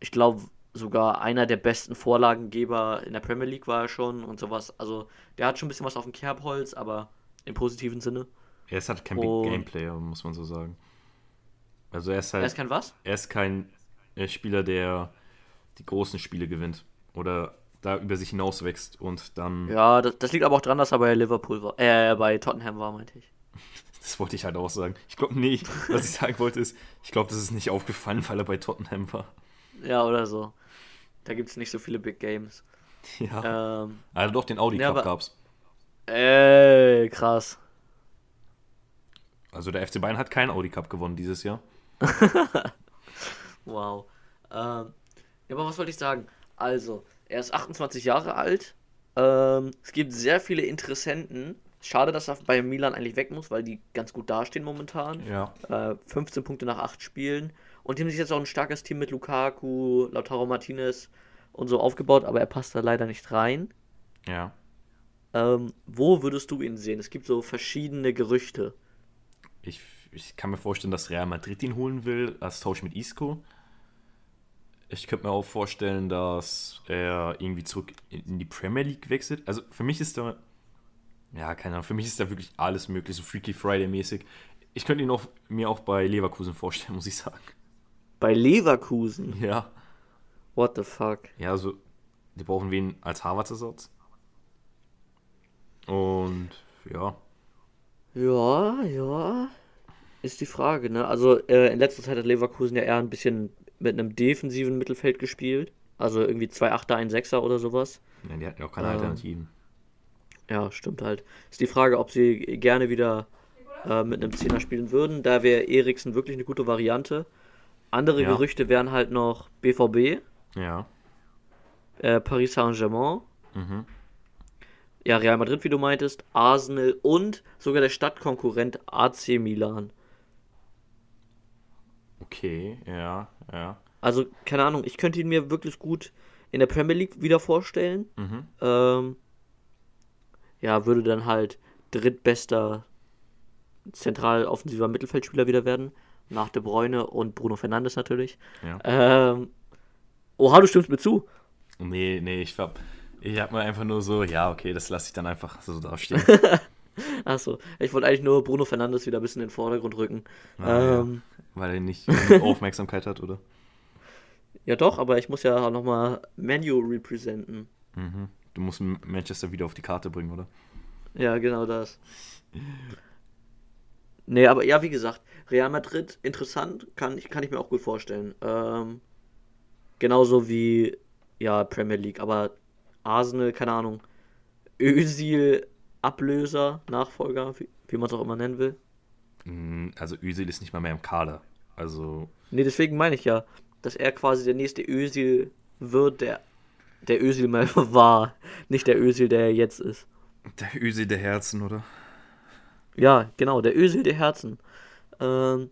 ich glaube, sogar einer der besten Vorlagengeber in der Premier League war er schon und sowas. Also, der hat schon ein bisschen was auf dem Kerbholz, aber im positiven Sinne. Er ist halt kein Und- Big Game Player, muss man so sagen. Also er ist halt, Er ist kein was? er ist kein Spieler, der die großen Spiele gewinnt oder da über sich hinauswächst und dann, Ja, das, das liegt aber auch dran, dass er bei Liverpool war. Äh, bei Tottenham war, meinte ich. das wollte ich halt auch sagen. Ich glaube, nee, was ich sagen wollte ist, ich glaube, das ist nicht aufgefallen, weil er bei Tottenham war. Ja, oder so. Da gibt es nicht so viele Big Games. Ja. Ähm, Also doch, den Audi Ja, Cup aber- gab's. ey, krass. Also der FC Bayern hat keinen Audi Cup gewonnen dieses Jahr. Wow. Ähm, ja, aber was wollte ich sagen? Also, er ist 28 Jahre alt. Ähm, es gibt sehr viele Interessenten. Schade, dass er bei Milan eigentlich weg muss, weil die ganz gut dastehen momentan. Ja. Äh, 15 Punkte nach 8 Spielen. Und die haben sich jetzt auch ein starkes Team mit Lukaku, Lautaro Martinez und so aufgebaut, aber er passt da leider nicht rein. Ja. Ähm, wo würdest du ihn sehen? Es gibt so verschiedene Gerüchte. Ich, ich kann mir vorstellen, dass Real Madrid ihn holen will, als Tausch mit Isco. Ich könnte mir auch vorstellen, dass er irgendwie zurück in die Premier League wechselt. Also für mich ist da, ja, keine Ahnung, für mich ist da wirklich alles möglich, so Freaky Friday-mäßig. Ich könnte ihn auch, mir auch bei Leverkusen vorstellen, muss ich sagen. Bei Leverkusen? Ja. What the fuck? Ja, also, die brauchen wen als Harvards-Ersatz. Und, ja. Ja, ja. Ist die Frage, ne? Also äh, in letzter Zeit hat Leverkusen ja eher ein bisschen mit einem defensiven Mittelfeld gespielt. Also irgendwie zwei Achter, ein Sechser oder sowas. ja die hatten ja auch keine Ähm. Alternativen. Ja, stimmt halt. Ist die Frage, ob sie gerne wieder äh, mit einem Zehner spielen würden. Da wäre Eriksen wirklich eine gute Variante. Andere Ja. Gerüchte wären halt noch BVB, Ja. äh, Paris Saint-Germain, Mhm. ja, Real Madrid, wie du meintest, Arsenal und sogar der Stadtkonkurrent AC Milan. Okay, ja, ja. Also, keine Ahnung, ich könnte ihn mir wirklich gut in der Premier League wieder vorstellen. Mhm. Ähm, ja, würde dann halt drittbester zentral offensiver Mittelfeldspieler wieder werden. Nach De Bruyne und Bruno Fernandes natürlich. Ja. Ähm, oha, du stimmst mir zu. Nee, nee, ich hab, ich hab mir einfach nur so, ja, okay, das lasse ich dann einfach so da stehen. Achso, ich wollte eigentlich nur Bruno Fernandes wieder ein bisschen in den Vordergrund rücken. Ah, ähm, Weil er nicht Aufmerksamkeit hat, oder? ja. doch, aber ich muss ja nochmal Menu representen. Mhm. Du musst Manchester wieder auf die Karte bringen, oder? Ja, genau das. Nee, aber ja, wie gesagt, Real Madrid, interessant, kann ich, kann ich mir auch gut vorstellen. Ähm, genauso wie, ja, Premier League, aber Arsenal, keine Ahnung. Özil, Ablöser, Nachfolger, wie, wie man es auch immer nennen will. Mm, Also Özil ist nicht mal mehr im Kader. Also, Nee, deswegen meine ich ja, dass er quasi der nächste Özil wird, der der Özil mal war. Nicht der Özil, der er jetzt ist. der Özil der Herzen, oder? Ja, genau, der Özil der Herzen. Ähm,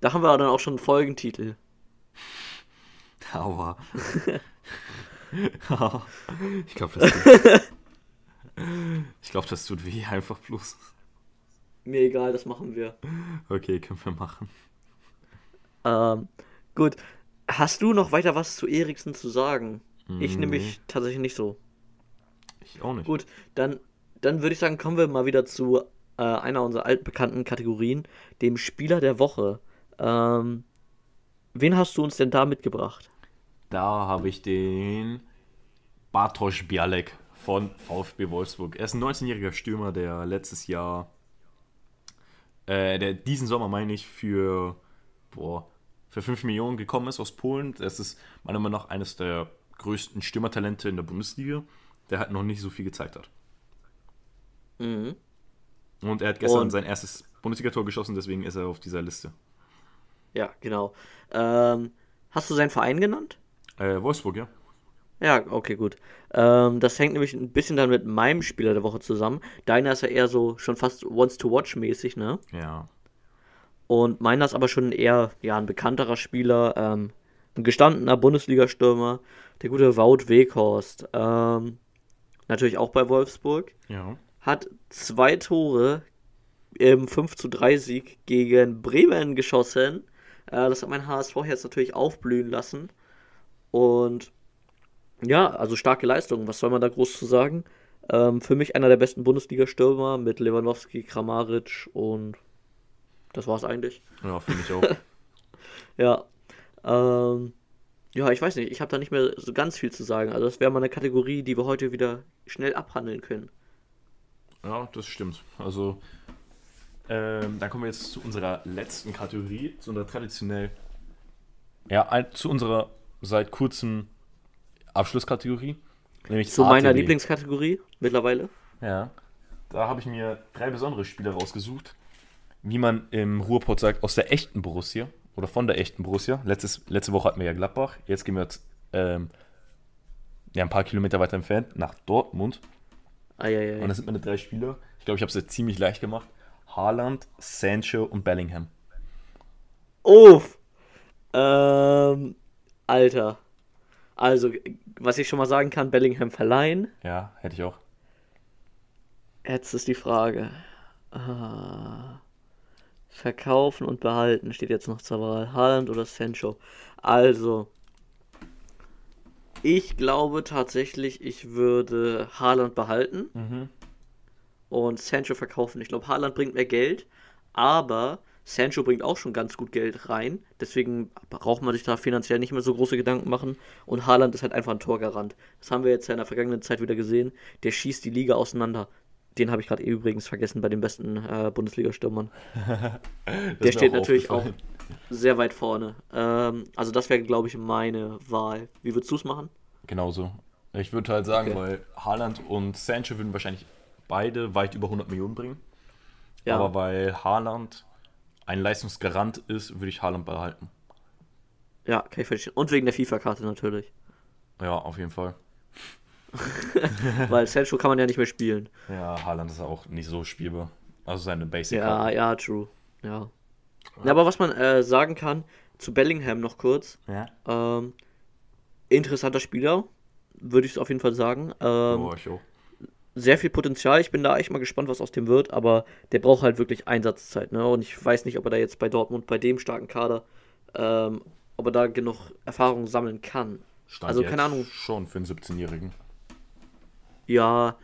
da haben wir dann auch schon einen Folgentitel. Aua. ich glaube, das tut. glaube, das tut weh, einfach bloß. Mir egal, das machen wir. Okay, können wir machen. Ähm, gut. Hast du noch weiter was zu Eriksen zu sagen? Ich Nee. nämlich tatsächlich nicht so. Ich auch nicht. Gut, dann, dann würde ich sagen, kommen wir mal wieder zu äh, einer unserer altbekannten Kategorien, dem Spieler der Woche. Ähm, wen hast du uns denn da mitgebracht? Da habe ich den Bartosz Bialek von VfB Wolfsburg. Er ist ein 19-jähriger Stürmer, der letztes Jahr, äh, der diesen Sommer, meine ich, für, boah, für 5 Millionen gekommen ist aus Polen. Das ist meiner Meinung nach eines der größten Stürmertalente in der Bundesliga, der halt noch nicht so viel gezeigt hat. Mhm. Und er hat gestern Und- sein erstes Bundesliga-Tor geschossen, deswegen ist er auf dieser Liste. Ja, genau. Ähm, hast du seinen Verein genannt? Äh, Wolfsburg, ja. Ja, okay, gut. Ähm, das hängt nämlich ein bisschen dann mit meinem Spieler der Woche zusammen. Deiner ist ja eher so schon fast Once-to-Watch-mäßig, ne? Ja. Und meiner ist aber schon eher ja, ein bekannterer Spieler, ähm, ein gestandener Bundesliga-Stürmer, der gute Wout Weghorst. Ähm, natürlich auch bei Wolfsburg. Ja. Hat zwei Tore im 5 zu 3 Sieg gegen Bremen geschossen. Äh, das hat mein HSV jetzt natürlich aufblühen lassen. Und ja, also starke Leistung, was soll man da groß zu sagen? Ähm, für mich einer der besten Bundesliga-Stürmer mit Lewandowski, Kramaric und das war's eigentlich. Ja, finde ich auch. Ja. Ähm, ja, ich weiß nicht, ich habe da nicht mehr so ganz viel zu sagen. Also das wäre mal eine Kategorie, die wir heute wieder schnell abhandeln können. Ja, das stimmt. Also, ähm, dann kommen wir jetzt zu unserer letzten Kategorie, zu unserer traditionell, ja, zu unserer seit kurzem Abschlusskategorie, nämlich Zu meiner ATW. Lieblingskategorie mittlerweile. Ja, da habe ich mir drei besondere Spieler rausgesucht, wie man im Ruhrpott sagt, aus der echten Borussia oder von der echten Borussia. Letztes, letzte Woche hatten wir ja Gladbach, jetzt gehen wir jetzt, ähm, ja, ein paar Kilometer weiter entfernt nach Dortmund. Eieiei. Und das sind meine drei Spieler. Ich glaube, ich habe es jetzt ziemlich leicht gemacht. Haaland, Sancho und Bellingham. Uff. Ähm, Alter. Also, was ich schon mal sagen kann, Bellingham verleihen. Ja, hätte ich auch. Jetzt ist die Frage. Ah, verkaufen und behalten steht jetzt noch zur Wahl. Haaland oder Sancho? Also, ich glaube tatsächlich, ich würde Haaland behalten Mhm. und Sancho verkaufen. Ich glaube, Haaland bringt mehr Geld, aber Sancho bringt auch schon ganz gut Geld rein. Deswegen braucht man sich da finanziell nicht mehr so große Gedanken machen. Und Haaland ist halt einfach ein Torgarant. Das haben wir jetzt ja in der vergangenen Zeit wieder gesehen. Der schießt die Liga auseinander. Den habe ich gerade übrigens vergessen bei den besten äh, Bundesliga-Stürmern. Der steht natürlich auch sehr weit vorne. Ähm, also das wäre, glaube ich, meine Wahl. Wie würdest du es machen? Genauso. Ich würde halt sagen, Okay. weil Haaland und Sancho würden wahrscheinlich beide weit über 100 Millionen bringen. Ja. Aber weil Haaland ein Leistungsgarant ist, würde ich Haaland behalten. Ja, kann ich verstehen. Und wegen der FIFA-Karte natürlich. Ja, auf jeden Fall. Weil Sancho kann man ja nicht mehr spielen. Ja, Haaland ist auch nicht so spielbar. Also seine basic Ja, ja, true. Ja. ja aber was man äh, sagen kann, zu Bellingham noch kurz. ja. Ähm, interessanter Spieler, würde ich es auf jeden Fall sagen. Ähm, oh, ich auch. Sehr viel Potenzial. Ich bin da echt mal gespannt, was aus dem wird, aber der braucht halt wirklich Einsatzzeit. Ne? Und ich weiß nicht, ob er da jetzt bei Dortmund, bei dem starken Kader, ähm, ob er da genug Erfahrung sammeln kann. Stand also, keine Ahnung. Schon für einen 17-Jährigen. Ja,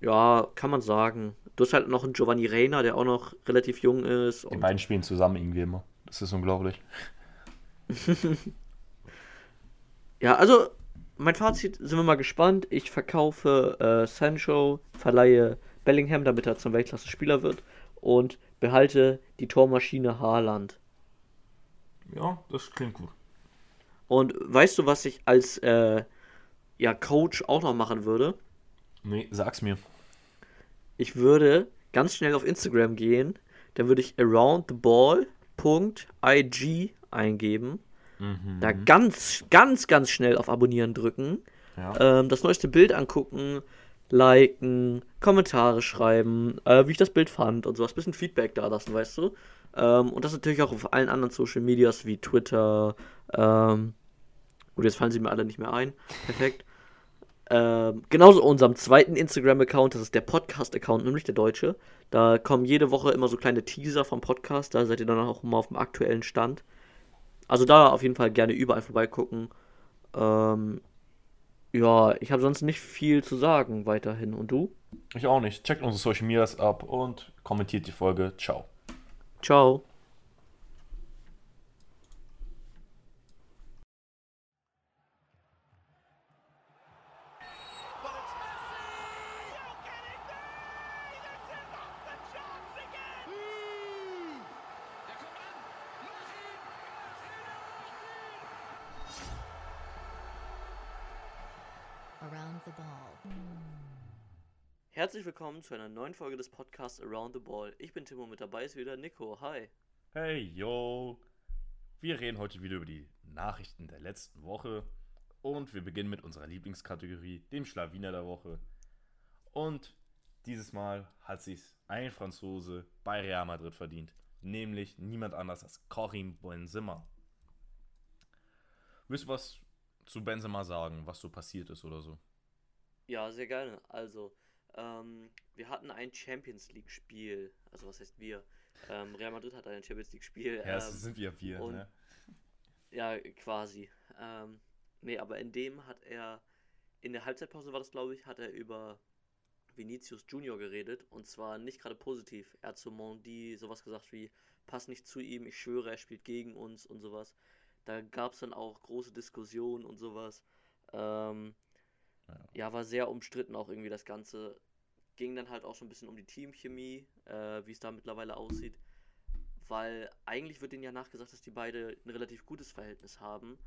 ja, kann man sagen. Du hast halt noch einen Giovanni Reina, der auch noch relativ jung ist. Die Und, beiden spielen zusammen irgendwie immer. Das ist unglaublich. ja, also mein Fazit, sind wir mal gespannt. Ich verkaufe äh, Sancho, verleihe Bellingham, damit er zum Weltklasse-Spieler wird und behalte die Tormaschine Haaland. Ja, das klingt gut. Und weißt du, was ich als äh, ja, Coach auch noch machen würde? Nee, sag's mir. Ich würde ganz schnell auf Instagram gehen, dann würde ich aroundtheball.ig eingeben, Mhm. da ganz, ganz, ganz schnell auf Abonnieren drücken, Ja. ähm, das neueste Bild angucken, liken, Kommentare schreiben, äh, wie ich das Bild fand und sowas, bisschen Feedback da lassen, weißt du? Ähm, und das natürlich auch auf allen anderen Social Medias wie Twitter, ähm, gut, jetzt fallen sie mir alle nicht mehr ein, perfekt. Ähm, genauso unserem zweiten Instagram-Account, das ist der Podcast-Account, nämlich der deutsche. Da kommen jede Woche immer so kleine Teaser vom Podcast, da seid ihr dann auch immer auf dem aktuellen Stand. Also da auf jeden Fall gerne überall vorbeigucken. Ähm, ja, ich habe sonst nicht viel zu sagen weiterhin. Und du? Ich auch nicht. Checkt unsere Social Medias ab und kommentiert die Folge. Ciao. Ciao. Willkommen zu einer neuen Folge des Podcasts Around the Ball. Ich bin Timo, mit dabei ist wieder Nico. Hi. Hey, yo. Wir reden heute wieder über die Nachrichten der letzten Woche. Und wir beginnen mit unserer Lieblingskategorie, dem Schlawiner der Woche. Und dieses Mal hat sich ein Franzose bei Real Madrid verdient. Nämlich niemand anders als Karim Benzema. Willst du was zu Benzema sagen, was so passiert ist oder so? Ja, sehr gerne. Also, ähm, wir hatten ein Champions League-Spiel. Also, was heißt wir? Ähm, Real Madrid hatte ein Champions League-Spiel. Ja, ähm, das sind wir vier, und- ne? Ja, quasi. Ähm, nee, aber in dem hat er, in der Halbzeitpause war das, glaube ich, hat er über Vinicius Junior geredet und zwar nicht gerade positiv. Er hat zu Mondi sowas gesagt wie, pass nicht zu ihm, ich schwöre, er spielt gegen uns und sowas. Da gab es dann auch große Diskussionen und sowas. Ähm, Ja. ja, war sehr umstritten auch irgendwie das Ganze. Ging dann halt auch schon ein bisschen um die Teamchemie, äh, wie es da mittlerweile aussieht. Weil eigentlich wird denen ja nachgesagt, dass die beide ein relativ gutes Verhältnis haben.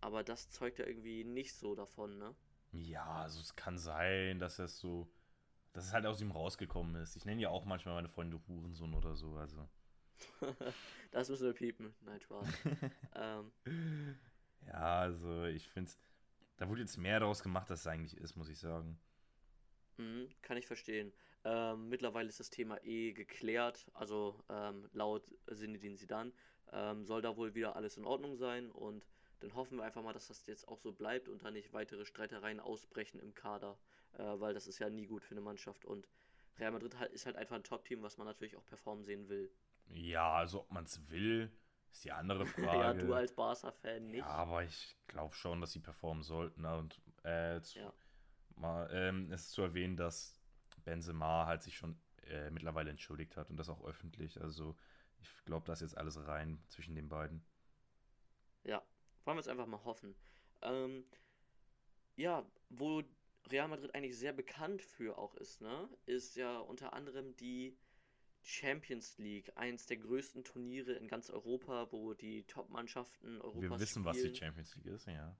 Aber das zeugt ja irgendwie nicht so davon, ne? Ja, also es kann sein, dass es so, dass es halt aus ihm rausgekommen ist. Ich nenne ja auch manchmal meine Freunde Hurensohn oder so, also. das müssen wir piepen. Nein, Spaß. ähm, Ja, also ich finde da wurde jetzt mehr daraus gemacht, als es eigentlich ist, muss ich sagen. Mhm, kann ich verstehen. Ähm, mittlerweile ist das Thema eh geklärt. Also ähm, laut Zinedine Zidane ähm, soll da wohl wieder alles in Ordnung sein. Und dann hoffen wir einfach mal, dass das jetzt auch so bleibt und da nicht weitere Streitereien ausbrechen im Kader. Äh, weil das ist ja nie gut für eine Mannschaft. Und Real Madrid halt, ist halt einfach ein Top-Team, was man natürlich auch performen sehen will. Ja, also ob man es will, ist die andere ja, Frage. du als Barca-Fan nicht. Ja, aber ich glaube schon, dass sie performen sollten. Und äh, zu, Ja. Mal, ähm, es ist zu erwähnen, dass Benzema halt sich schon äh, mittlerweile entschuldigt hat und das auch öffentlich. Also ich glaube, da ist jetzt alles rein zwischen den beiden. Ja, wollen wir es einfach mal hoffen. Ähm, ja, wo Real Madrid eigentlich sehr bekannt für auch ist, ne, ist ja unter anderem die Champions League, eins der größten Turniere in ganz Europa, wo die Top-Mannschaften Europas Wir wissen, was die spielen. Champions League ist, ja.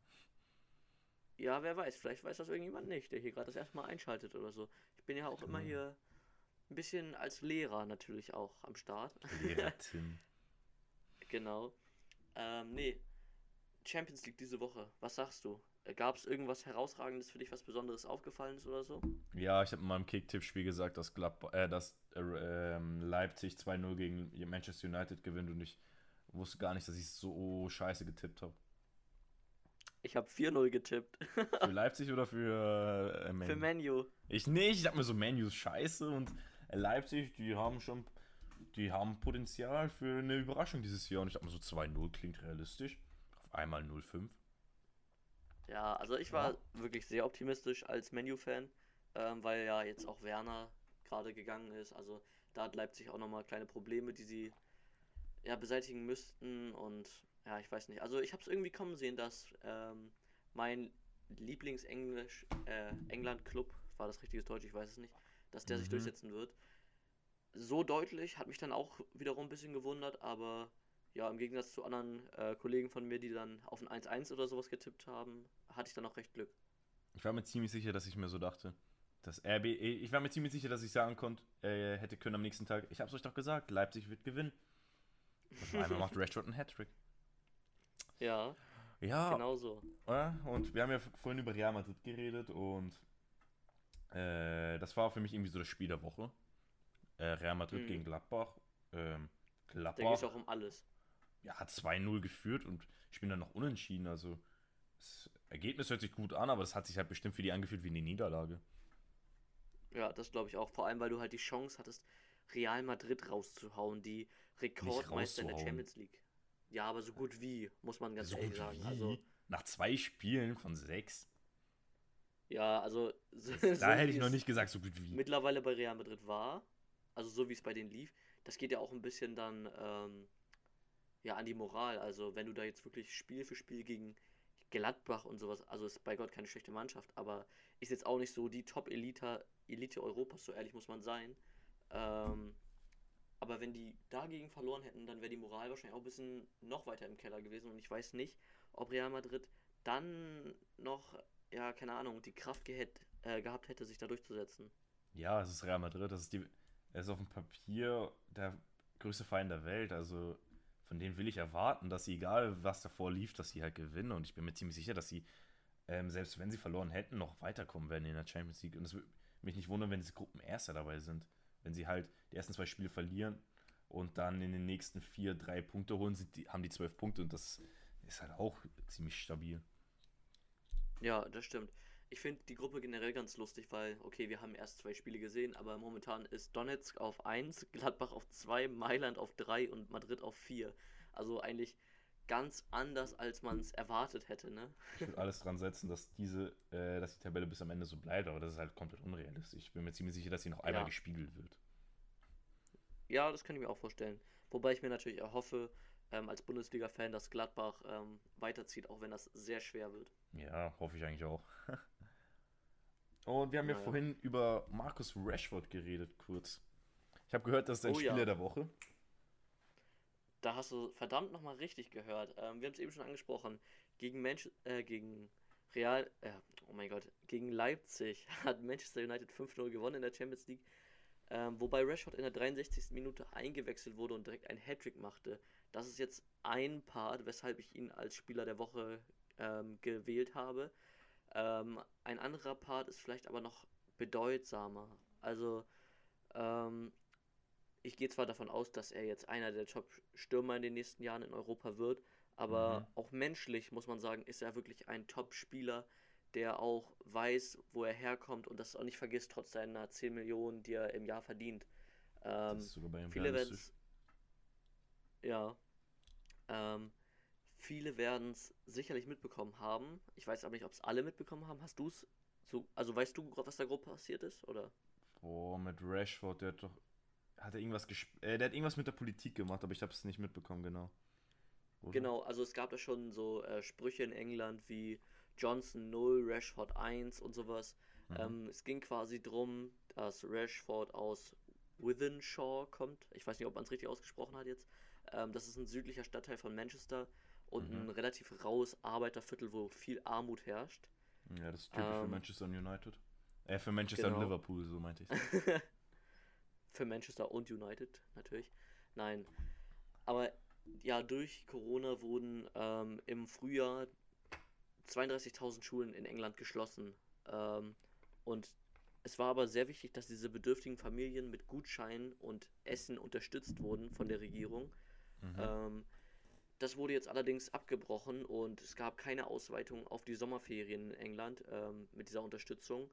Ja, wer weiß, vielleicht weiß das irgendjemand nicht, der hier gerade das erste Mal einschaltet oder so. Ich bin ja auch immer Genau. hier ein bisschen als Lehrer natürlich auch am Start. Lehrer Tim. genau. Ähm, nee. Champions League diese Woche. Was sagst du? Gab es irgendwas Herausragendes für dich, was Besonderes aufgefallen ist oder so? Ja, ich habe in meinem Kick-Tipp-Spiel gesagt, dass, Gladbach, äh, dass äh, ähm, Leipzig 2-0 gegen Manchester United gewinnt und ich wusste gar nicht, dass ich so scheiße getippt habe. Ich habe 4-0 getippt. Für Leipzig oder für äh, Man Für Menu. Ich nicht, ich dachte mir so, Menus scheiße und Leipzig, die haben schon, die haben Potenzial für eine Überraschung dieses Jahr und ich dachte mir so 2-0 klingt realistisch. Auf einmal 0-5. Ja, also ich war wirklich sehr optimistisch als Menu-Fan, ähm, weil ja jetzt auch Werner gerade gegangen ist. Also da hat Leipzig auch nochmal kleine Probleme, die sie ja beseitigen müssten und ja, ich weiß nicht. Also ich habe es irgendwie kommen sehen, dass ähm, mein Lieblings-Englisch äh, England-Club, war das richtiges Deutsch, ich weiß es nicht, dass der sich Mhm. durchsetzen wird. So deutlich hat mich dann auch wiederum ein bisschen gewundert, aber ja, im Gegensatz zu anderen äh, Kollegen von mir, die dann auf ein 1-1 oder sowas getippt haben, hatte ich dann auch recht Glück. Ich war mir ziemlich sicher, dass ich mir so dachte, dass RB, ich war mir ziemlich sicher, dass ich sagen konnte, äh, hätte können am nächsten Tag, ich hab's euch doch gesagt, Leipzig wird gewinnen. Und einmal macht Rashford einen Hattrick. Ja, Ja, genau so. Und wir haben ja vorhin über Real Madrid geredet und äh, das war für mich irgendwie so das Spiel der Woche. Äh, Real Madrid Mhm. gegen Gladbach. Ähm, Da geht Gladbach es auch um alles. ja, hat 2-0 geführt und ich bin dann noch unentschieden. Also das Ergebnis hört sich gut an, aber das hat sich halt bestimmt für die angefühlt wie eine Niederlage. Ja, das glaube ich auch. Vor allem, weil du halt die Chance hattest, Real Madrid rauszuhauen, die Rekordmeister in der rauszuhauen. Champions League. Ja, aber so gut wie, muss man ganz So ehrlich gut sagen. wie Also, nach zwei Spielen von sechs. ja, also, so, Da so hätte ich noch nicht gesagt, so gut wie. mittlerweile bei Real Madrid war, also so wie es bei denen lief, das geht ja auch ein bisschen dann ähm, ja an die Moral. Also wenn du da jetzt wirklich Spiel für Spiel gegen Gladbach und sowas, also ist bei Gott keine schlechte Mannschaft, aber ist jetzt auch nicht so die Top-Elite Elite Europas, so ehrlich muss man sein. Ähm, aber wenn die dagegen verloren hätten, dann wäre die Moral wahrscheinlich auch ein bisschen noch weiter im Keller gewesen. Und ich weiß nicht, ob Real Madrid dann noch, ja, keine Ahnung, die Kraft gehät, äh, gehabt hätte, sich da durchzusetzen. Ja, es ist Real Madrid, das ist die, es ist auf dem Papier der größte Feind der Welt, also von denen will ich erwarten, dass sie, egal was davor lief, dass sie halt gewinnen. Und ich bin mir ziemlich sicher, dass sie, ähm, selbst wenn sie verloren hätten, noch weiterkommen werden in der Champions League. Und es würde mich nicht wundern, wenn sie Gruppenerster dabei sind, wenn sie halt die ersten zwei Spiele verlieren und dann in den nächsten vier, drei Punkte holen, sind die, haben die zwölf Punkte und das ist halt auch ziemlich stabil. Ja, das stimmt. Ich finde die Gruppe generell ganz lustig, weil, okay, wir haben erst zwei Spiele gesehen, aber momentan ist Donetsk auf 1, Gladbach auf 2, Mailand auf 3 und Madrid auf 4. Also eigentlich ganz anders, als man es erwartet hätte, ne? Ich würde alles dran setzen, dass diese, äh, dass die Tabelle bis am Ende so bleibt, aber das ist halt komplett unrealistisch. Ich bin mir ziemlich sicher, dass sie noch einmal Ja. gespiegelt wird. Ja, das kann ich mir auch vorstellen. Wobei ich mir natürlich erhoffe, ähm, als Bundesliga-Fan, dass Gladbach ähm, weiterzieht, auch wenn das sehr schwer wird. Ja, hoffe ich eigentlich auch. Und wir haben ja Naja. vorhin über Markus Rashford geredet, kurz. Ich habe gehört, das ist ein Oh ja. Spieler der Woche. Da hast du verdammt nochmal richtig gehört. Ähm, wir haben es eben schon angesprochen. Gegen Mensch, äh, gegen Real, äh, oh mein Gott, gegen Leipzig hat Manchester United 5-0 gewonnen in der Champions League. Ähm, wobei Rashford in der 63. Minute eingewechselt wurde und direkt einen Hattrick machte. Das ist jetzt ein Part, weshalb ich ihn als Spieler der Woche ähm, gewählt habe. Ähm, ein anderer Part ist vielleicht aber noch bedeutsamer. Also, ähm, ich gehe zwar davon aus, dass er jetzt einer der Top-Stürmer in den nächsten Jahren in Europa wird, aber auch menschlich muss man sagen, ist er wirklich ein Top-Spieler, der auch weiß, wo er herkommt und das auch nicht vergisst, trotz seiner 10 Millionen, die er im Jahr verdient. Ähm, Das ist sogar bei ihm viele werden. Ja. Ähm, viele werden es sicherlich mitbekommen haben. Ich weiß aber nicht, ob es alle mitbekommen haben. Hast du es so. Also weißt du, was da grob passiert ist? Oder? Boah, mit Rashford, der hat doch. Hat er irgendwas gesp äh, Der hat irgendwas mit der Politik gemacht, aber ich habe es nicht mitbekommen, genau. Oder? Genau, also es gab da schon so äh, Sprüche in England wie Johnson 0, Rashford 1 und sowas. Ähm, es ging quasi drum, dass Rashford aus Withenshaw kommt. Ich weiß nicht, ob man es richtig ausgesprochen hat jetzt. Ähm, das ist ein südlicher Stadtteil von Manchester und ein relativ raues Arbeiterviertel, wo viel Armut herrscht. Ja, das ist typisch für Ähm, Manchester United. Äh, für Manchester und genau. Liverpool, so meinte ich. für Manchester und United natürlich. Nein. Aber ja, durch Corona wurden ähm, im Frühjahr 32.000 Schulen in England geschlossen. Ähm, und es war aber sehr wichtig, dass diese bedürftigen Familien mit Gutscheinen und Essen unterstützt wurden von der Regierung. Ähm, das wurde jetzt allerdings abgebrochen und es gab keine Ausweitung auf die Sommerferien in England ähm, mit dieser Unterstützung.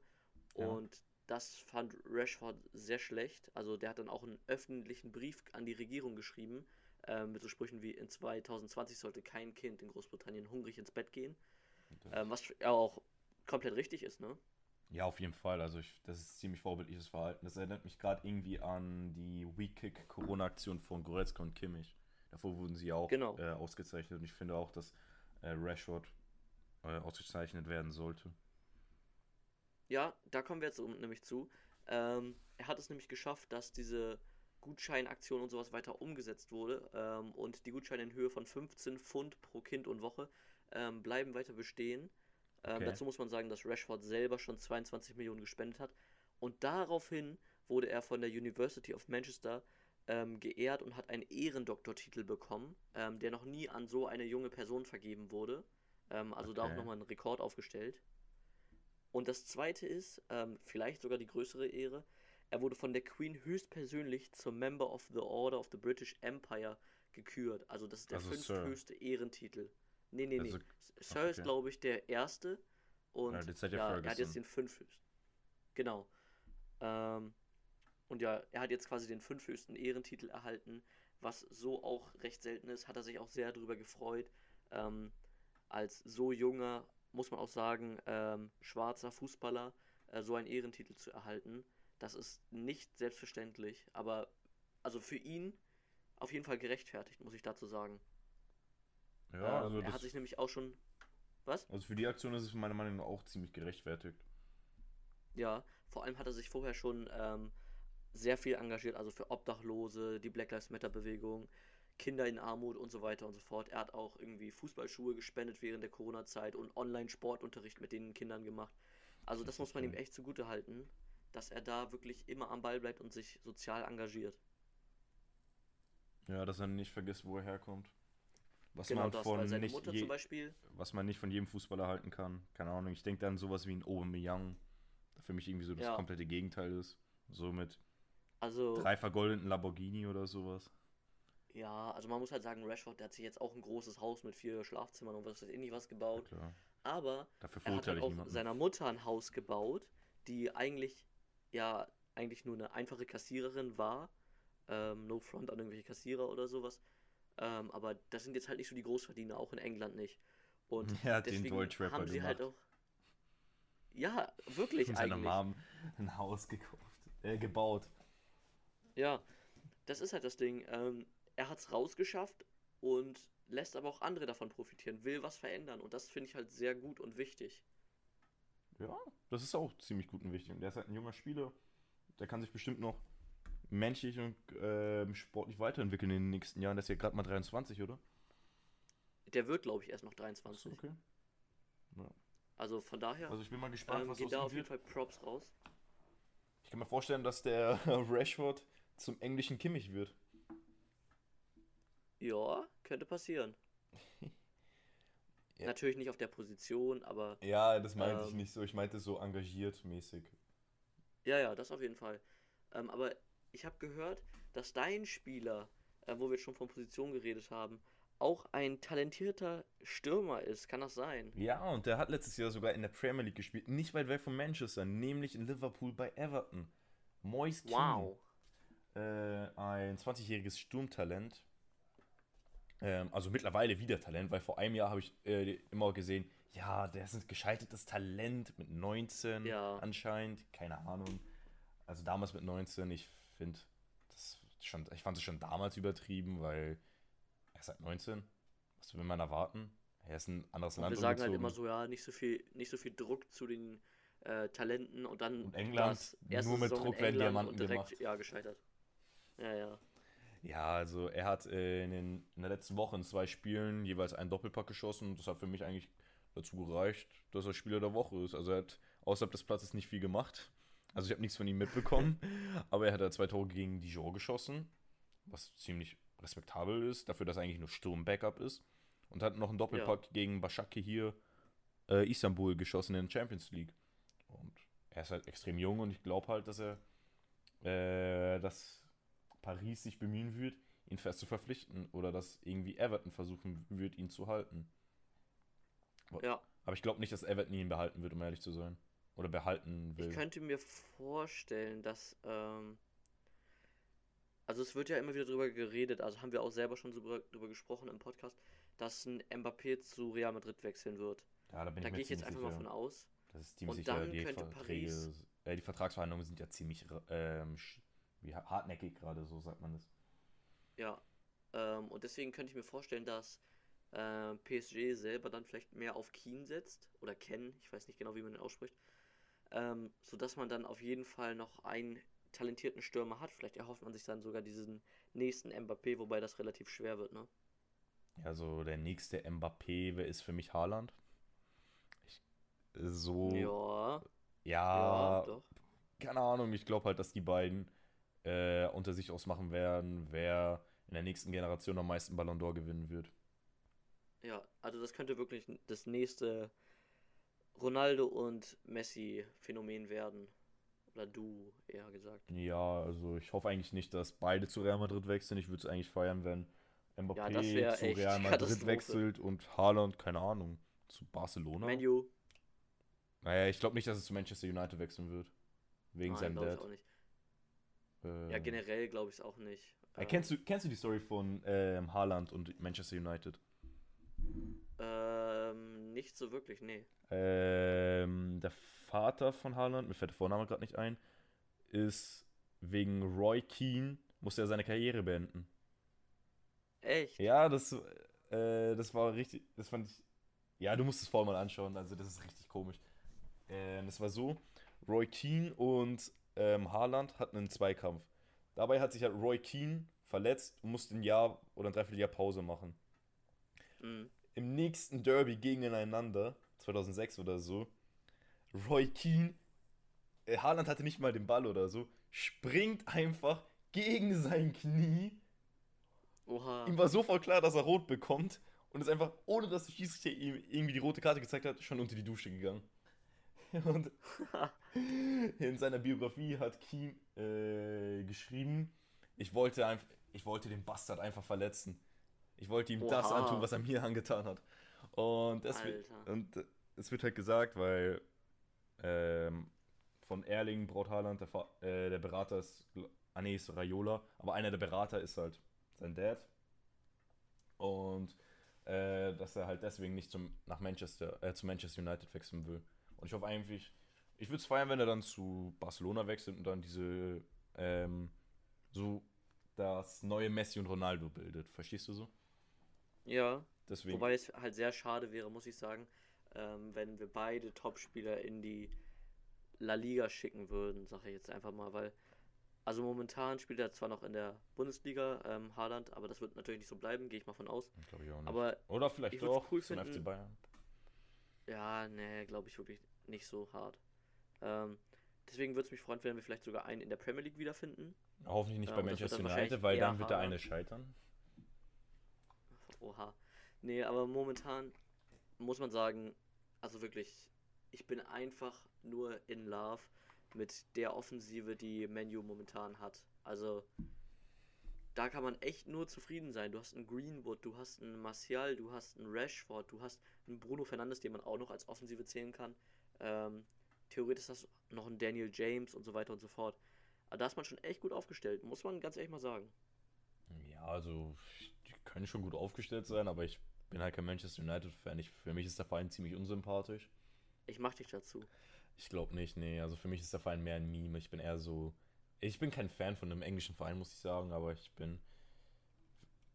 Ja. Und das fand Rashford sehr schlecht. Also der hat dann auch einen öffentlichen Brief an die Regierung geschrieben, ähm, mit so Sprüchen wie in 2020 sollte kein Kind in Großbritannien hungrig ins Bett gehen. Ähm, was ja auch komplett richtig ist, ne? Ja, auf jeden Fall. Also ich, das ist ziemlich vorbildliches Verhalten. Das erinnert mich gerade irgendwie an die Weak-Kick-Corona-Aktion von Goretzka und Kimmich. Davor wurden sie auch Genau. äh, ausgezeichnet und ich finde auch, dass äh, Rashford äh, ausgezeichnet werden sollte. Ja, da kommen wir jetzt nämlich zu. Ähm, er hat es nämlich geschafft, dass diese Gutscheinaktion und sowas weiter umgesetzt wurde ähm, und die Gutscheine in Höhe von 15 Pfund pro Kind und Woche ähm, bleiben weiter bestehen. Ähm, Okay. Dazu muss man sagen, dass Rashford selber schon 22 Millionen gespendet hat und daraufhin wurde er von der University of Manchester ähm, geehrt und hat einen Ehrendoktortitel bekommen, ähm, der noch nie an so eine junge Person vergeben wurde. Also da auch Okay. nochmal einen Rekord aufgestellt. Und das zweite ist, ähm, vielleicht sogar die größere Ehre, er wurde von der Queen höchstpersönlich zum Member of the Order of the British Empire gekürt. Also das ist der Also fünfthöchste Ehrentitel. Nee, nee, nee. Also- Sir ach, ist, okay. glaube ich, der erste. Und Ja, ja, er hat jetzt den fünfhöchsten. Genau. Ähm, und ja, er hat jetzt quasi den fünfhöchsten Ehrentitel erhalten, was so auch recht selten ist. Hat er sich auch sehr darüber gefreut. Ähm, als so junger, muss man auch sagen, ähm, schwarzer Fußballer äh, so einen Ehrentitel zu erhalten. Das ist nicht selbstverständlich, aber also für ihn auf jeden Fall gerechtfertigt, muss ich dazu sagen. Ja, Ähm, also, er hat sich nämlich auch schon. Was? also für die Aktion ist es meiner Meinung nach auch ziemlich gerechtfertigt. Ja, vor allem hat er sich vorher schon ähm, sehr viel engagiert, also für Obdachlose, die Black Lives Matter Bewegung, Kinder in Armut und so weiter und so fort. Er hat auch irgendwie Fußballschuhe gespendet während der Corona-Zeit und Online-Sportunterricht mit den Kindern gemacht. Also das muss man ihm echt zugute halten, dass er da wirklich immer am Ball bleibt und sich sozial engagiert. Ja, dass er nicht vergisst, wo er herkommt. Was Genau man das, von nicht Mutter je, zum Beispiel, was man nicht von jedem Fußballer halten kann. Keine Ahnung, ich denke dann sowas wie ein Aubameyang, der für mich irgendwie so das Ja. komplette Gegenteil ist. So mit also drei vergoldeten Lamborghini oder sowas. Ja, also man muss halt sagen, Rashford, der hat sich jetzt auch ein großes Haus mit vier Schlafzimmern und was weiß ich nicht was gebaut. Klar. Aber Dafür er hat halt auch niemanden. seiner Mutter ein Haus gebaut, die eigentlich ja eigentlich nur eine einfache Kassiererin war. Ähm, no front an irgendwelche Kassierer oder sowas. Ähm, aber das sind jetzt halt nicht so die Großverdiener, auch in England nicht. Und Er hat den deswegen haben sie halt auch. gemacht. Ja, wirklich Mit seiner eigentlich. Mom ein Haus gekauft, äh, gebaut. Ja, das ist halt das Ding. Ähm, er hat es rausgeschafft und lässt aber auch andere davon profitieren, will was verändern. Und das finde ich halt sehr gut und wichtig. Ja, das ist auch ziemlich gut und wichtig. Und der ist halt ein junger Spieler. Der kann sich bestimmt noch menschlich und ähm, sportlich weiterentwickeln in den nächsten Jahren. Der ist ja gerade mal 23, oder? Der wird, glaube ich, erst noch 23. Okay. Ja. Also von daher Also ich bin mal gespannt, ähm, was geht da auf jeden. Fall Props raus. Ich kann mir vorstellen, dass der Rashford zum englischen Kimmich wird. Ja, könnte passieren. Ja. Natürlich nicht auf der Position, aber Ja, das meinte ich Ähm. nicht so. Ich meinte so engagiert mäßig. ja, ja, das auf jeden Fall. Ähm, aber ich habe gehört, dass dein Spieler, äh, wo wir jetzt schon von Position geredet haben, auch ein talentierter Stürmer ist. Kann das sein? Ja, und der hat letztes Jahr sogar in der Premier League gespielt. Nicht weit weg von Manchester, nämlich in Liverpool bei Everton. Kean. Wow. äh, ein 20-jähriges Sturmtalent. Ähm, also mittlerweile wieder Talent, weil vor einem Jahr habe ich äh, immer gesehen, ja, der ist ein gescheitertes Talent mit 19 Ja. anscheinend, keine Ahnung. Also damals mit 19, ich finde, das schon, ich fand es schon damals übertrieben, weil er ist halt 19. Was will man erwarten? Er ist ein anderes Und Land wir sagen halt umgezogen. immer so, ja, nicht so viel, nicht so viel Druck zu den äh, Talenten und dann Und England, nur mit Druck werden Diamanten und direkt, gemacht. Ja, gescheitert. Ja, ja. Ja, also er hat äh, in, den, in der letzten Woche in zwei Spielen jeweils einen Doppelpack geschossen und das hat für mich eigentlich dazu gereicht, dass er Spieler der Woche ist. Also er hat außerhalb des Platzes nicht viel gemacht, Also ich habe nichts von ihm mitbekommen, aber er hat da zwei Tore gegen Dijon geschossen, was ziemlich respektabel ist, dafür, dass er eigentlich nur Sturm-Backup ist. Und hat noch einen Doppelpack gegen Başakşehir hier äh, Istanbul geschossen in der Champions League. Und er ist halt extrem jung und ich glaube halt, dass er, äh, dass Paris sich bemühen wird, ihn fest zu verpflichten oder dass irgendwie Everton versuchen wird, ihn zu halten. Ja. Aber ich glaube nicht, dass Everton ihn behalten wird, um ehrlich zu sein. Oder behalten will. Ich könnte mir vorstellen, dass. Ähm, also, es wird ja immer wieder drüber geredet, also haben wir auch selber schon drüber, drüber gesprochen im Podcast, dass ein Mbappé zu Real Madrid wechseln wird. ja, da bin Da ich gehe ich jetzt einfach mal von aus. Das ist ziemlich Und sicher. dann Die könnte Verträge, Paris- äh, die Vertragsverhandlungen sind ja ziemlich ähm, sch- wie ha- hartnäckig gerade, so sagt man das. Ja. Ähm, und deswegen könnte ich mir vorstellen, dass äh, PSG selber dann vielleicht mehr auf Keen setzt. Oder Ken, ich weiß nicht genau, wie man den ausspricht. Ähm, sodass man dann auf jeden Fall noch einen talentierten Stürmer hat. Vielleicht erhofft man sich dann sogar diesen nächsten Mbappé, wobei das relativ schwer wird, ne? Ja, so der nächste Mbappé, wer ist für mich Haaland? Ich, so, Ja, ja, ja, doch. keine Ahnung, ich glaube halt, dass die beiden äh, unter sich ausmachen werden, wer in der nächsten Generation am meisten Ballon d'Or gewinnen wird. Ja, also das könnte wirklich das nächste Ronaldo und Messi Phänomen werden. Oder du, eher gesagt. Ja, also ich hoffe eigentlich nicht, dass beide zu Real Madrid wechseln. Ich würde es eigentlich feiern, wenn Mbappé Ja, zu Real Madrid wechselt und Haaland, keine Ahnung, zu Barcelona. Manu, Naja, ich glaube nicht, dass es zu Manchester United wechseln wird. Wegen nein, seinem glaube ich Dad. auch nicht. Ähm, Ja, generell glaube ich es auch nicht. äh, kennst, du, kennst du die Story von ähm, Haaland und Manchester United? Ähm, nicht so wirklich, nee. Ähm, der Vater von Haaland, mir fällt der Vorname gerade nicht ein, ist wegen Roy Keane, musste er seine Karriere beenden. Echt? Ja, das, äh, das war richtig, das fand ich, ja, du musst es vorher mal anschauen, also das ist richtig komisch. Ähm, das war so, Roy Keane und ähm, Haaland hatten einen Zweikampf. Dabei hat sich halt Roy Keane verletzt und musste ein Jahr oder ein Dreivierteljahr Pause machen. Mhm. Im nächsten Derby gegeneinander, 2006 oder so, Roy Keane, äh, Haaland hatte nicht mal den Ball oder so, springt einfach gegen sein Knie Oha. Ihm war sofort klar, dass er rot bekommt und ist einfach, ohne dass der Schiedsrichter ihm irgendwie die rote Karte gezeigt hat, schon unter die Dusche gegangen. Und in seiner Biografie hat Keen äh, geschrieben, ich wollte, einfach, ich wollte den Bastard einfach verletzen. Ich wollte ihm das Oha. antun, was er mir angetan hat. Und, das wird, und es wird halt gesagt, weil ähm, von Erling Braut Haaland, der, äh, der Berater ist, ah nee, ist Raiola, aber einer der Berater ist halt sein Dad. Und äh, dass er halt deswegen nicht zum, nach Manchester, äh, zu Manchester United wechseln will. Und ich hoffe eigentlich, ich würde es feiern, wenn er dann zu Barcelona wechselt und dann diese, ähm, so das neue Messi und Ronaldo bildet. Verstehst du so? Ja. Deswegen. Wobei es halt sehr schade wäre, muss ich sagen, ähm, wenn wir beide Topspieler in die La Liga schicken würden, sage ich jetzt einfach mal, weil also momentan spielt er zwar noch in der Bundesliga, ähm, Haaland, aber das wird natürlich nicht so bleiben, gehe ich mal von aus. Glaube ich auch nicht. Aber Oder vielleicht ich doch cool zum finden- FC Bayern. Ja, nee, glaube ich wirklich nicht so hart. Ähm, deswegen würde es mich freuen, wenn wir vielleicht sogar einen in der Premier League wiederfinden. Hoffentlich nicht Ja, bei Manchester United, weil dann wird der eine scheitern. Oha. Nee, aber momentan muss man sagen, also wirklich, ich bin einfach nur in love mit der Offensive, die Menu momentan hat. Also, da kann man echt nur zufrieden sein. Du hast einen Greenwood, du hast einen Martial, du hast einen Rashford, du hast einen Bruno Fernandes, den man auch noch als Offensive zählen kann. Ähm, theoretisch hast du noch einen Daniel James und so weiter und so fort. Aber da ist man schon echt gut aufgestellt, muss man ganz ehrlich mal sagen. Ja, also, die können schon gut aufgestellt sein, aber ich bin halt kein Manchester United-Fan. Für mich ist der Verein ziemlich unsympathisch. Ich mach dich dazu. Ich glaube nicht, nee. Also für mich ist der Verein mehr ein Meme. Ich bin eher so. Ich bin kein Fan von einem englischen Verein, muss ich sagen, aber ich bin.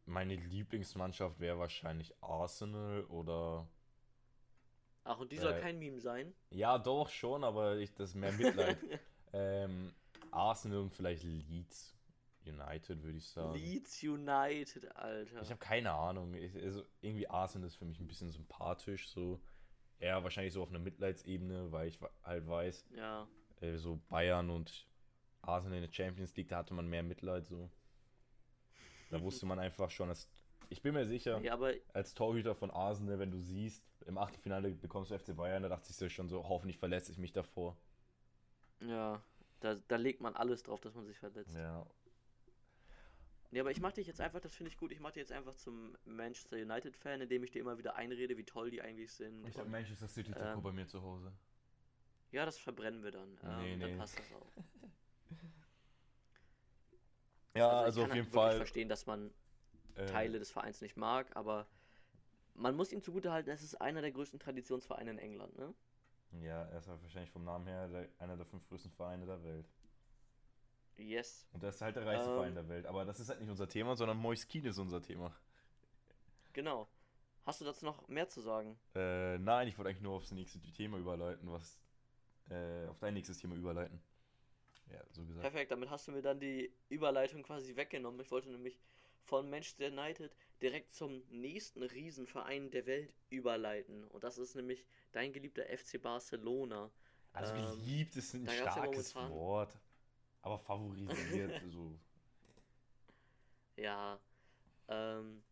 Meine Lieblingsmannschaft wäre wahrscheinlich Arsenal oder. Ach, und die soll Äh, kein Meme sein? Ja, doch schon, aber ich, das ist mehr Mitleid. ähm, Arsenal und vielleicht Leeds United, würde ich sagen. Leeds United, Alter. Ich habe keine Ahnung. Ich, also irgendwie Arsenal ist für mich ein bisschen sympathisch, so. Eher wahrscheinlich so auf einer Mitleidsebene, weil ich halt weiß, ja, äh, so Bayern und Arsenal in der Champions League, da hatte man mehr Mitleid so. Da wusste man einfach schon, dass ich bin mir sicher, Ja, als Torhüter von Arsenal, wenn du siehst, im Achtelfinale bekommst du FC Bayern, da dachte ich so schon so, hoffentlich verletze ich mich davor. ja, da, da legt man alles drauf, dass man sich verletzt. Ja, Ja, aber ich mach dich jetzt einfach, das finde ich gut, ich mach dich jetzt einfach zum Manchester United-Fan, indem ich dir immer wieder einrede, wie toll die eigentlich sind. ich habe Manchester City Trikot Ähm, bei mir zu Hause. Ja, das verbrennen wir dann. Ähm, Nee, Dann nee. passt das auch. Ja, ich also, kann auf halt jeden Fall. verstehen, dass man äh, Teile des Vereins nicht mag, aber man muss ihm zugutehalten, es ist einer der größten Traditionsvereine in England, ne? Ja, er ist halt wahrscheinlich vom Namen her der, einer der fünf größten Vereine der Welt. Yes. Und er ist halt der reichste Ähm. Verein der Welt. Aber das ist halt nicht unser Thema, sondern Mois ist unser Thema. Genau. Hast du dazu noch mehr zu sagen? Äh, nein, ich wollte eigentlich nur aufs nächste Thema überleiten, was. Äh, auf dein nächstes Thema überleiten. Ja, so gesagt. Perfekt, damit hast du mir dann die Überleitung quasi weggenommen. Ich wollte nämlich von Manchester United direkt zum nächsten Riesenverein der Welt überleiten. Und das ist nämlich dein geliebter FC Barcelona. Also Ähm, geliebt ist ein ja starkes momentan- Wort. Aber favorisiert, so. Ja, ähm,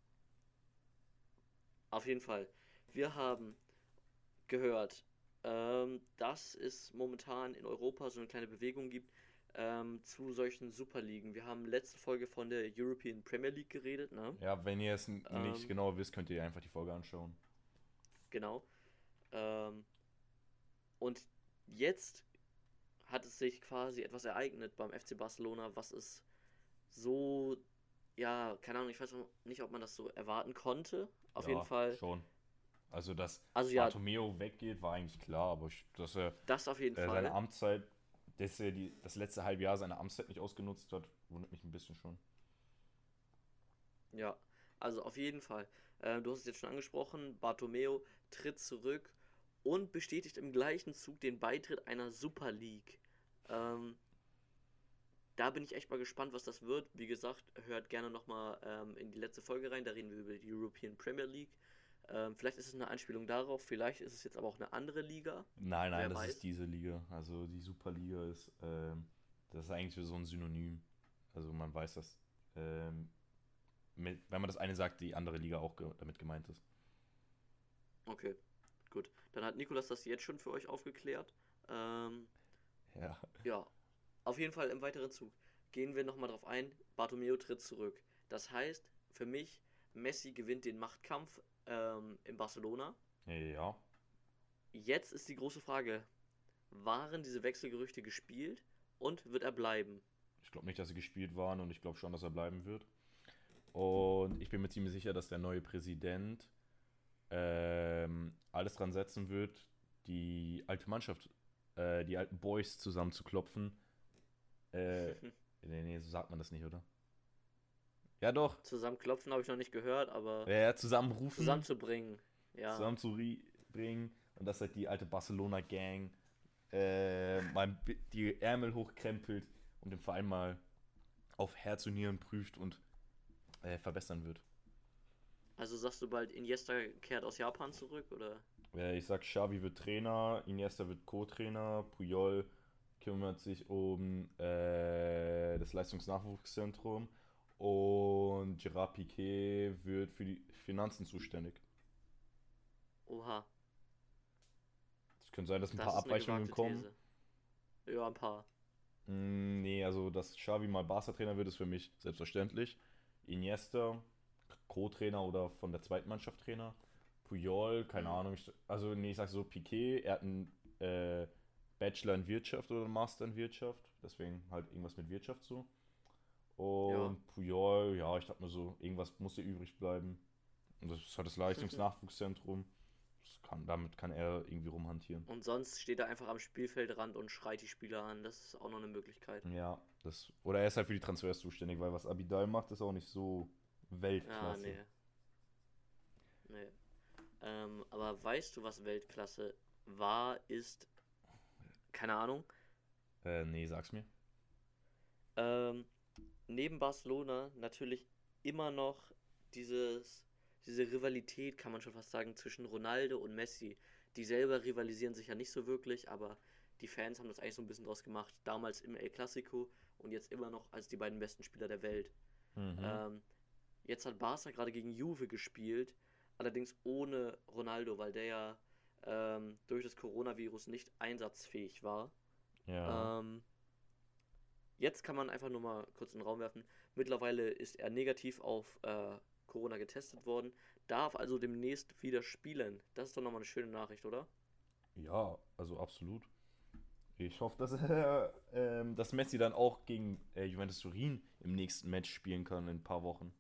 auf jeden Fall. Wir haben gehört, ähm, dass es momentan in Europa so eine kleine Bewegung gibt ähm, zu solchen Superligen. Wir haben letzte Folge von der European Premier League geredet, ne? Ja, wenn ihr es nicht Ähm. genau wisst, könnt ihr einfach die Folge anschauen. Genau. Ähm, und jetzt hat es sich quasi etwas ereignet beim FC Barcelona, was es so, ja, keine Ahnung, ich weiß nicht, ob man das so erwarten konnte. Auf ja, jeden Fall. Schon. Also, dass Also ja. Bartomeo weggeht, war eigentlich klar, aber ich, dass er Das auf jeden äh, Fall. seine Amtszeit, dass er die, das letzte halbe Jahr seine Amtszeit nicht ausgenutzt hat, wundert mich ein bisschen schon. Ja, also auf jeden Fall. Äh, du hast es jetzt schon angesprochen, Bartomeo tritt zurück und bestätigt im gleichen Zug den Beitritt einer Super League. Ähm, da bin ich echt mal gespannt, was das wird. Wie gesagt, hört gerne nochmal ähm, in die letzte Folge rein, da reden wir über die European Premier League. Ähm, vielleicht ist es eine Anspielung darauf, vielleicht ist es jetzt aber auch eine andere Liga. Nein, nein, Wer das weiß. ist diese Liga. Also die Superliga ist, ähm, das ist eigentlich so ein Synonym. Also man weiß, dass, ähm, mit, wenn man das eine sagt, die andere Liga auch ge damit gemeint ist. Okay, gut. Dann hat Nikolas das jetzt schon für euch aufgeklärt. Ähm, Ja. Ja, auf jeden Fall im weiteren Zug gehen wir nochmal drauf ein. Bartomeu tritt zurück. Das heißt, für mich, Messi gewinnt den Machtkampf ähm, in Barcelona. Ja. Jetzt ist die große Frage, waren diese Wechselgerüchte gespielt und wird er bleiben? Ich glaube nicht, dass sie gespielt waren und ich glaube schon, dass er bleiben wird. Und ich bin mir ziemlich sicher, dass der neue Präsident ähm, alles dran setzen wird, die alte Mannschaft, äh, die alten Boys zusammenzuklopfen. Äh, nee, nee, so sagt man das nicht, oder? Ja, doch. Zusammenklopfen habe ich noch nicht gehört, aber Ja, ja, zusammenrufen, zusammenzubringen. Ja, zusammenzubringen und dass halt die alte Barcelona-Gang äh, mal die Ärmel hochkrempelt und den Verein mal auf Herz und Nieren prüft und äh, verbessern wird. also sagst du bald, Iniesta kehrt aus Japan zurück, oder? Äh, ich sag, Xavi wird Trainer, Iniesta wird Co-Trainer, Puyol kümmert sich um äh, das Leistungsnachwuchszentrum und Gerard Piquet wird für die Finanzen zuständig. Oha, Es könnte sein, dass ein das paar Abweichungen kommen. These. Ja, ein paar. Mm, nee, also dass Xavi mal Barca-Trainer wird, ist für mich selbstverständlich. Iniesta, Co-Trainer oder von der zweiten Mannschaft Trainer. Puyol, keine Ahnung. Ich, also nee, ich sag so, Piquet, er hat einen äh, Bachelor in Wirtschaft oder einen Master in Wirtschaft. Deswegen halt irgendwas mit Wirtschaft so. Und Ja. Puyol, ja, ich dachte mir so, irgendwas muss hier übrig bleiben. Und das ist halt das Leistungsnachwuchszentrum. Das kann, damit kann er irgendwie rumhantieren. Und sonst steht er einfach am Spielfeldrand und schreit die Spieler an. Das ist auch noch eine Möglichkeit. Ja, das. Oder er ist halt für die Transfers zuständig, weil was Abidal macht, ist auch nicht so Ja, Weltklasse. nee. Nee. Ähm, aber weißt du, was Weltklasse war, ist, keine Ahnung, Äh, nee, sag's mir. ähm, neben Barcelona natürlich immer noch dieses, diese Rivalität, kann man schon fast sagen, zwischen Ronaldo und Messi. Die selber rivalisieren sich ja nicht so wirklich, aber die Fans haben das eigentlich so ein bisschen draus gemacht. Damals im El Clasico und jetzt immer noch als die beiden besten Spieler der Welt. Ähm, jetzt hat Barca gerade gegen Juve gespielt, allerdings ohne Ronaldo, weil der ja ähm, durch das Coronavirus nicht einsatzfähig war. Ja. Ähm, jetzt kann man einfach nur mal kurz in den Raum werfen. Mittlerweile ist er negativ auf äh, Corona getestet worden, darf also demnächst wieder spielen. Das ist doch nochmal eine schöne Nachricht, oder? Ja, also absolut. Ich hoffe, dass, ähm, dass Messi dann auch gegen äh, Juventus Turin im nächsten Match spielen kann in ein paar Wochen.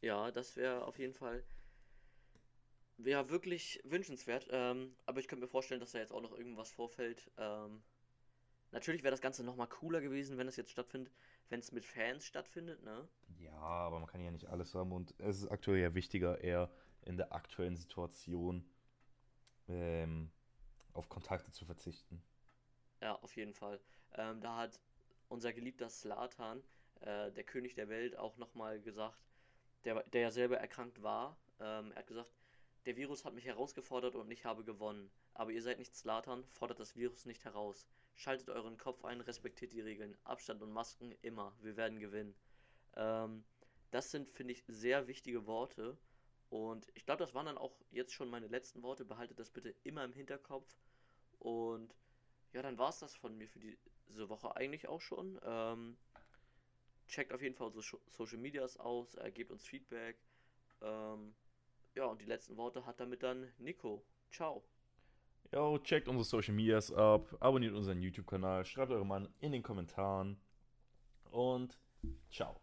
Ja, das wäre auf jeden Fall wäre wirklich wünschenswert. Ähm, aber ich könnte mir vorstellen, dass da jetzt auch noch irgendwas vorfällt. Ähm, natürlich wäre das Ganze nochmal cooler gewesen, wenn es jetzt stattfindet, wenn es mit Fans stattfindet, ne? Ja, aber man kann ja nicht alles haben und es ist aktuell ja wichtiger, eher in der aktuellen Situation ähm, auf Kontakte zu verzichten. Ja, auf jeden Fall. Ähm, da hat unser geliebter Slatan, äh, der König der Welt, auch nochmal gesagt, der, der ja selber erkrankt war. Ähm, er hat gesagt, der Virus hat mich herausgefordert und ich habe gewonnen. Aber ihr seid nicht Slatan, fordert das Virus nicht heraus. Schaltet euren Kopf ein, respektiert die Regeln. Abstand und Masken immer. Wir werden gewinnen. Ähm, das sind, finde ich, sehr wichtige Worte. Und ich glaube, das waren dann auch jetzt schon meine letzten Worte. Behaltet das bitte immer im Hinterkopf. Und ja, dann war es das von mir für diese Woche eigentlich auch schon. Ähm, checkt auf jeden Fall unsere Social Medias aus, äh, gebt uns Feedback. Ähm, ja, und die letzten Worte hat damit dann Nico. Ciao. Jo, checkt unsere Social Medias ab, abonniert unseren YouTube-Kanal, schreibt eure Mann in den Kommentaren und ciao.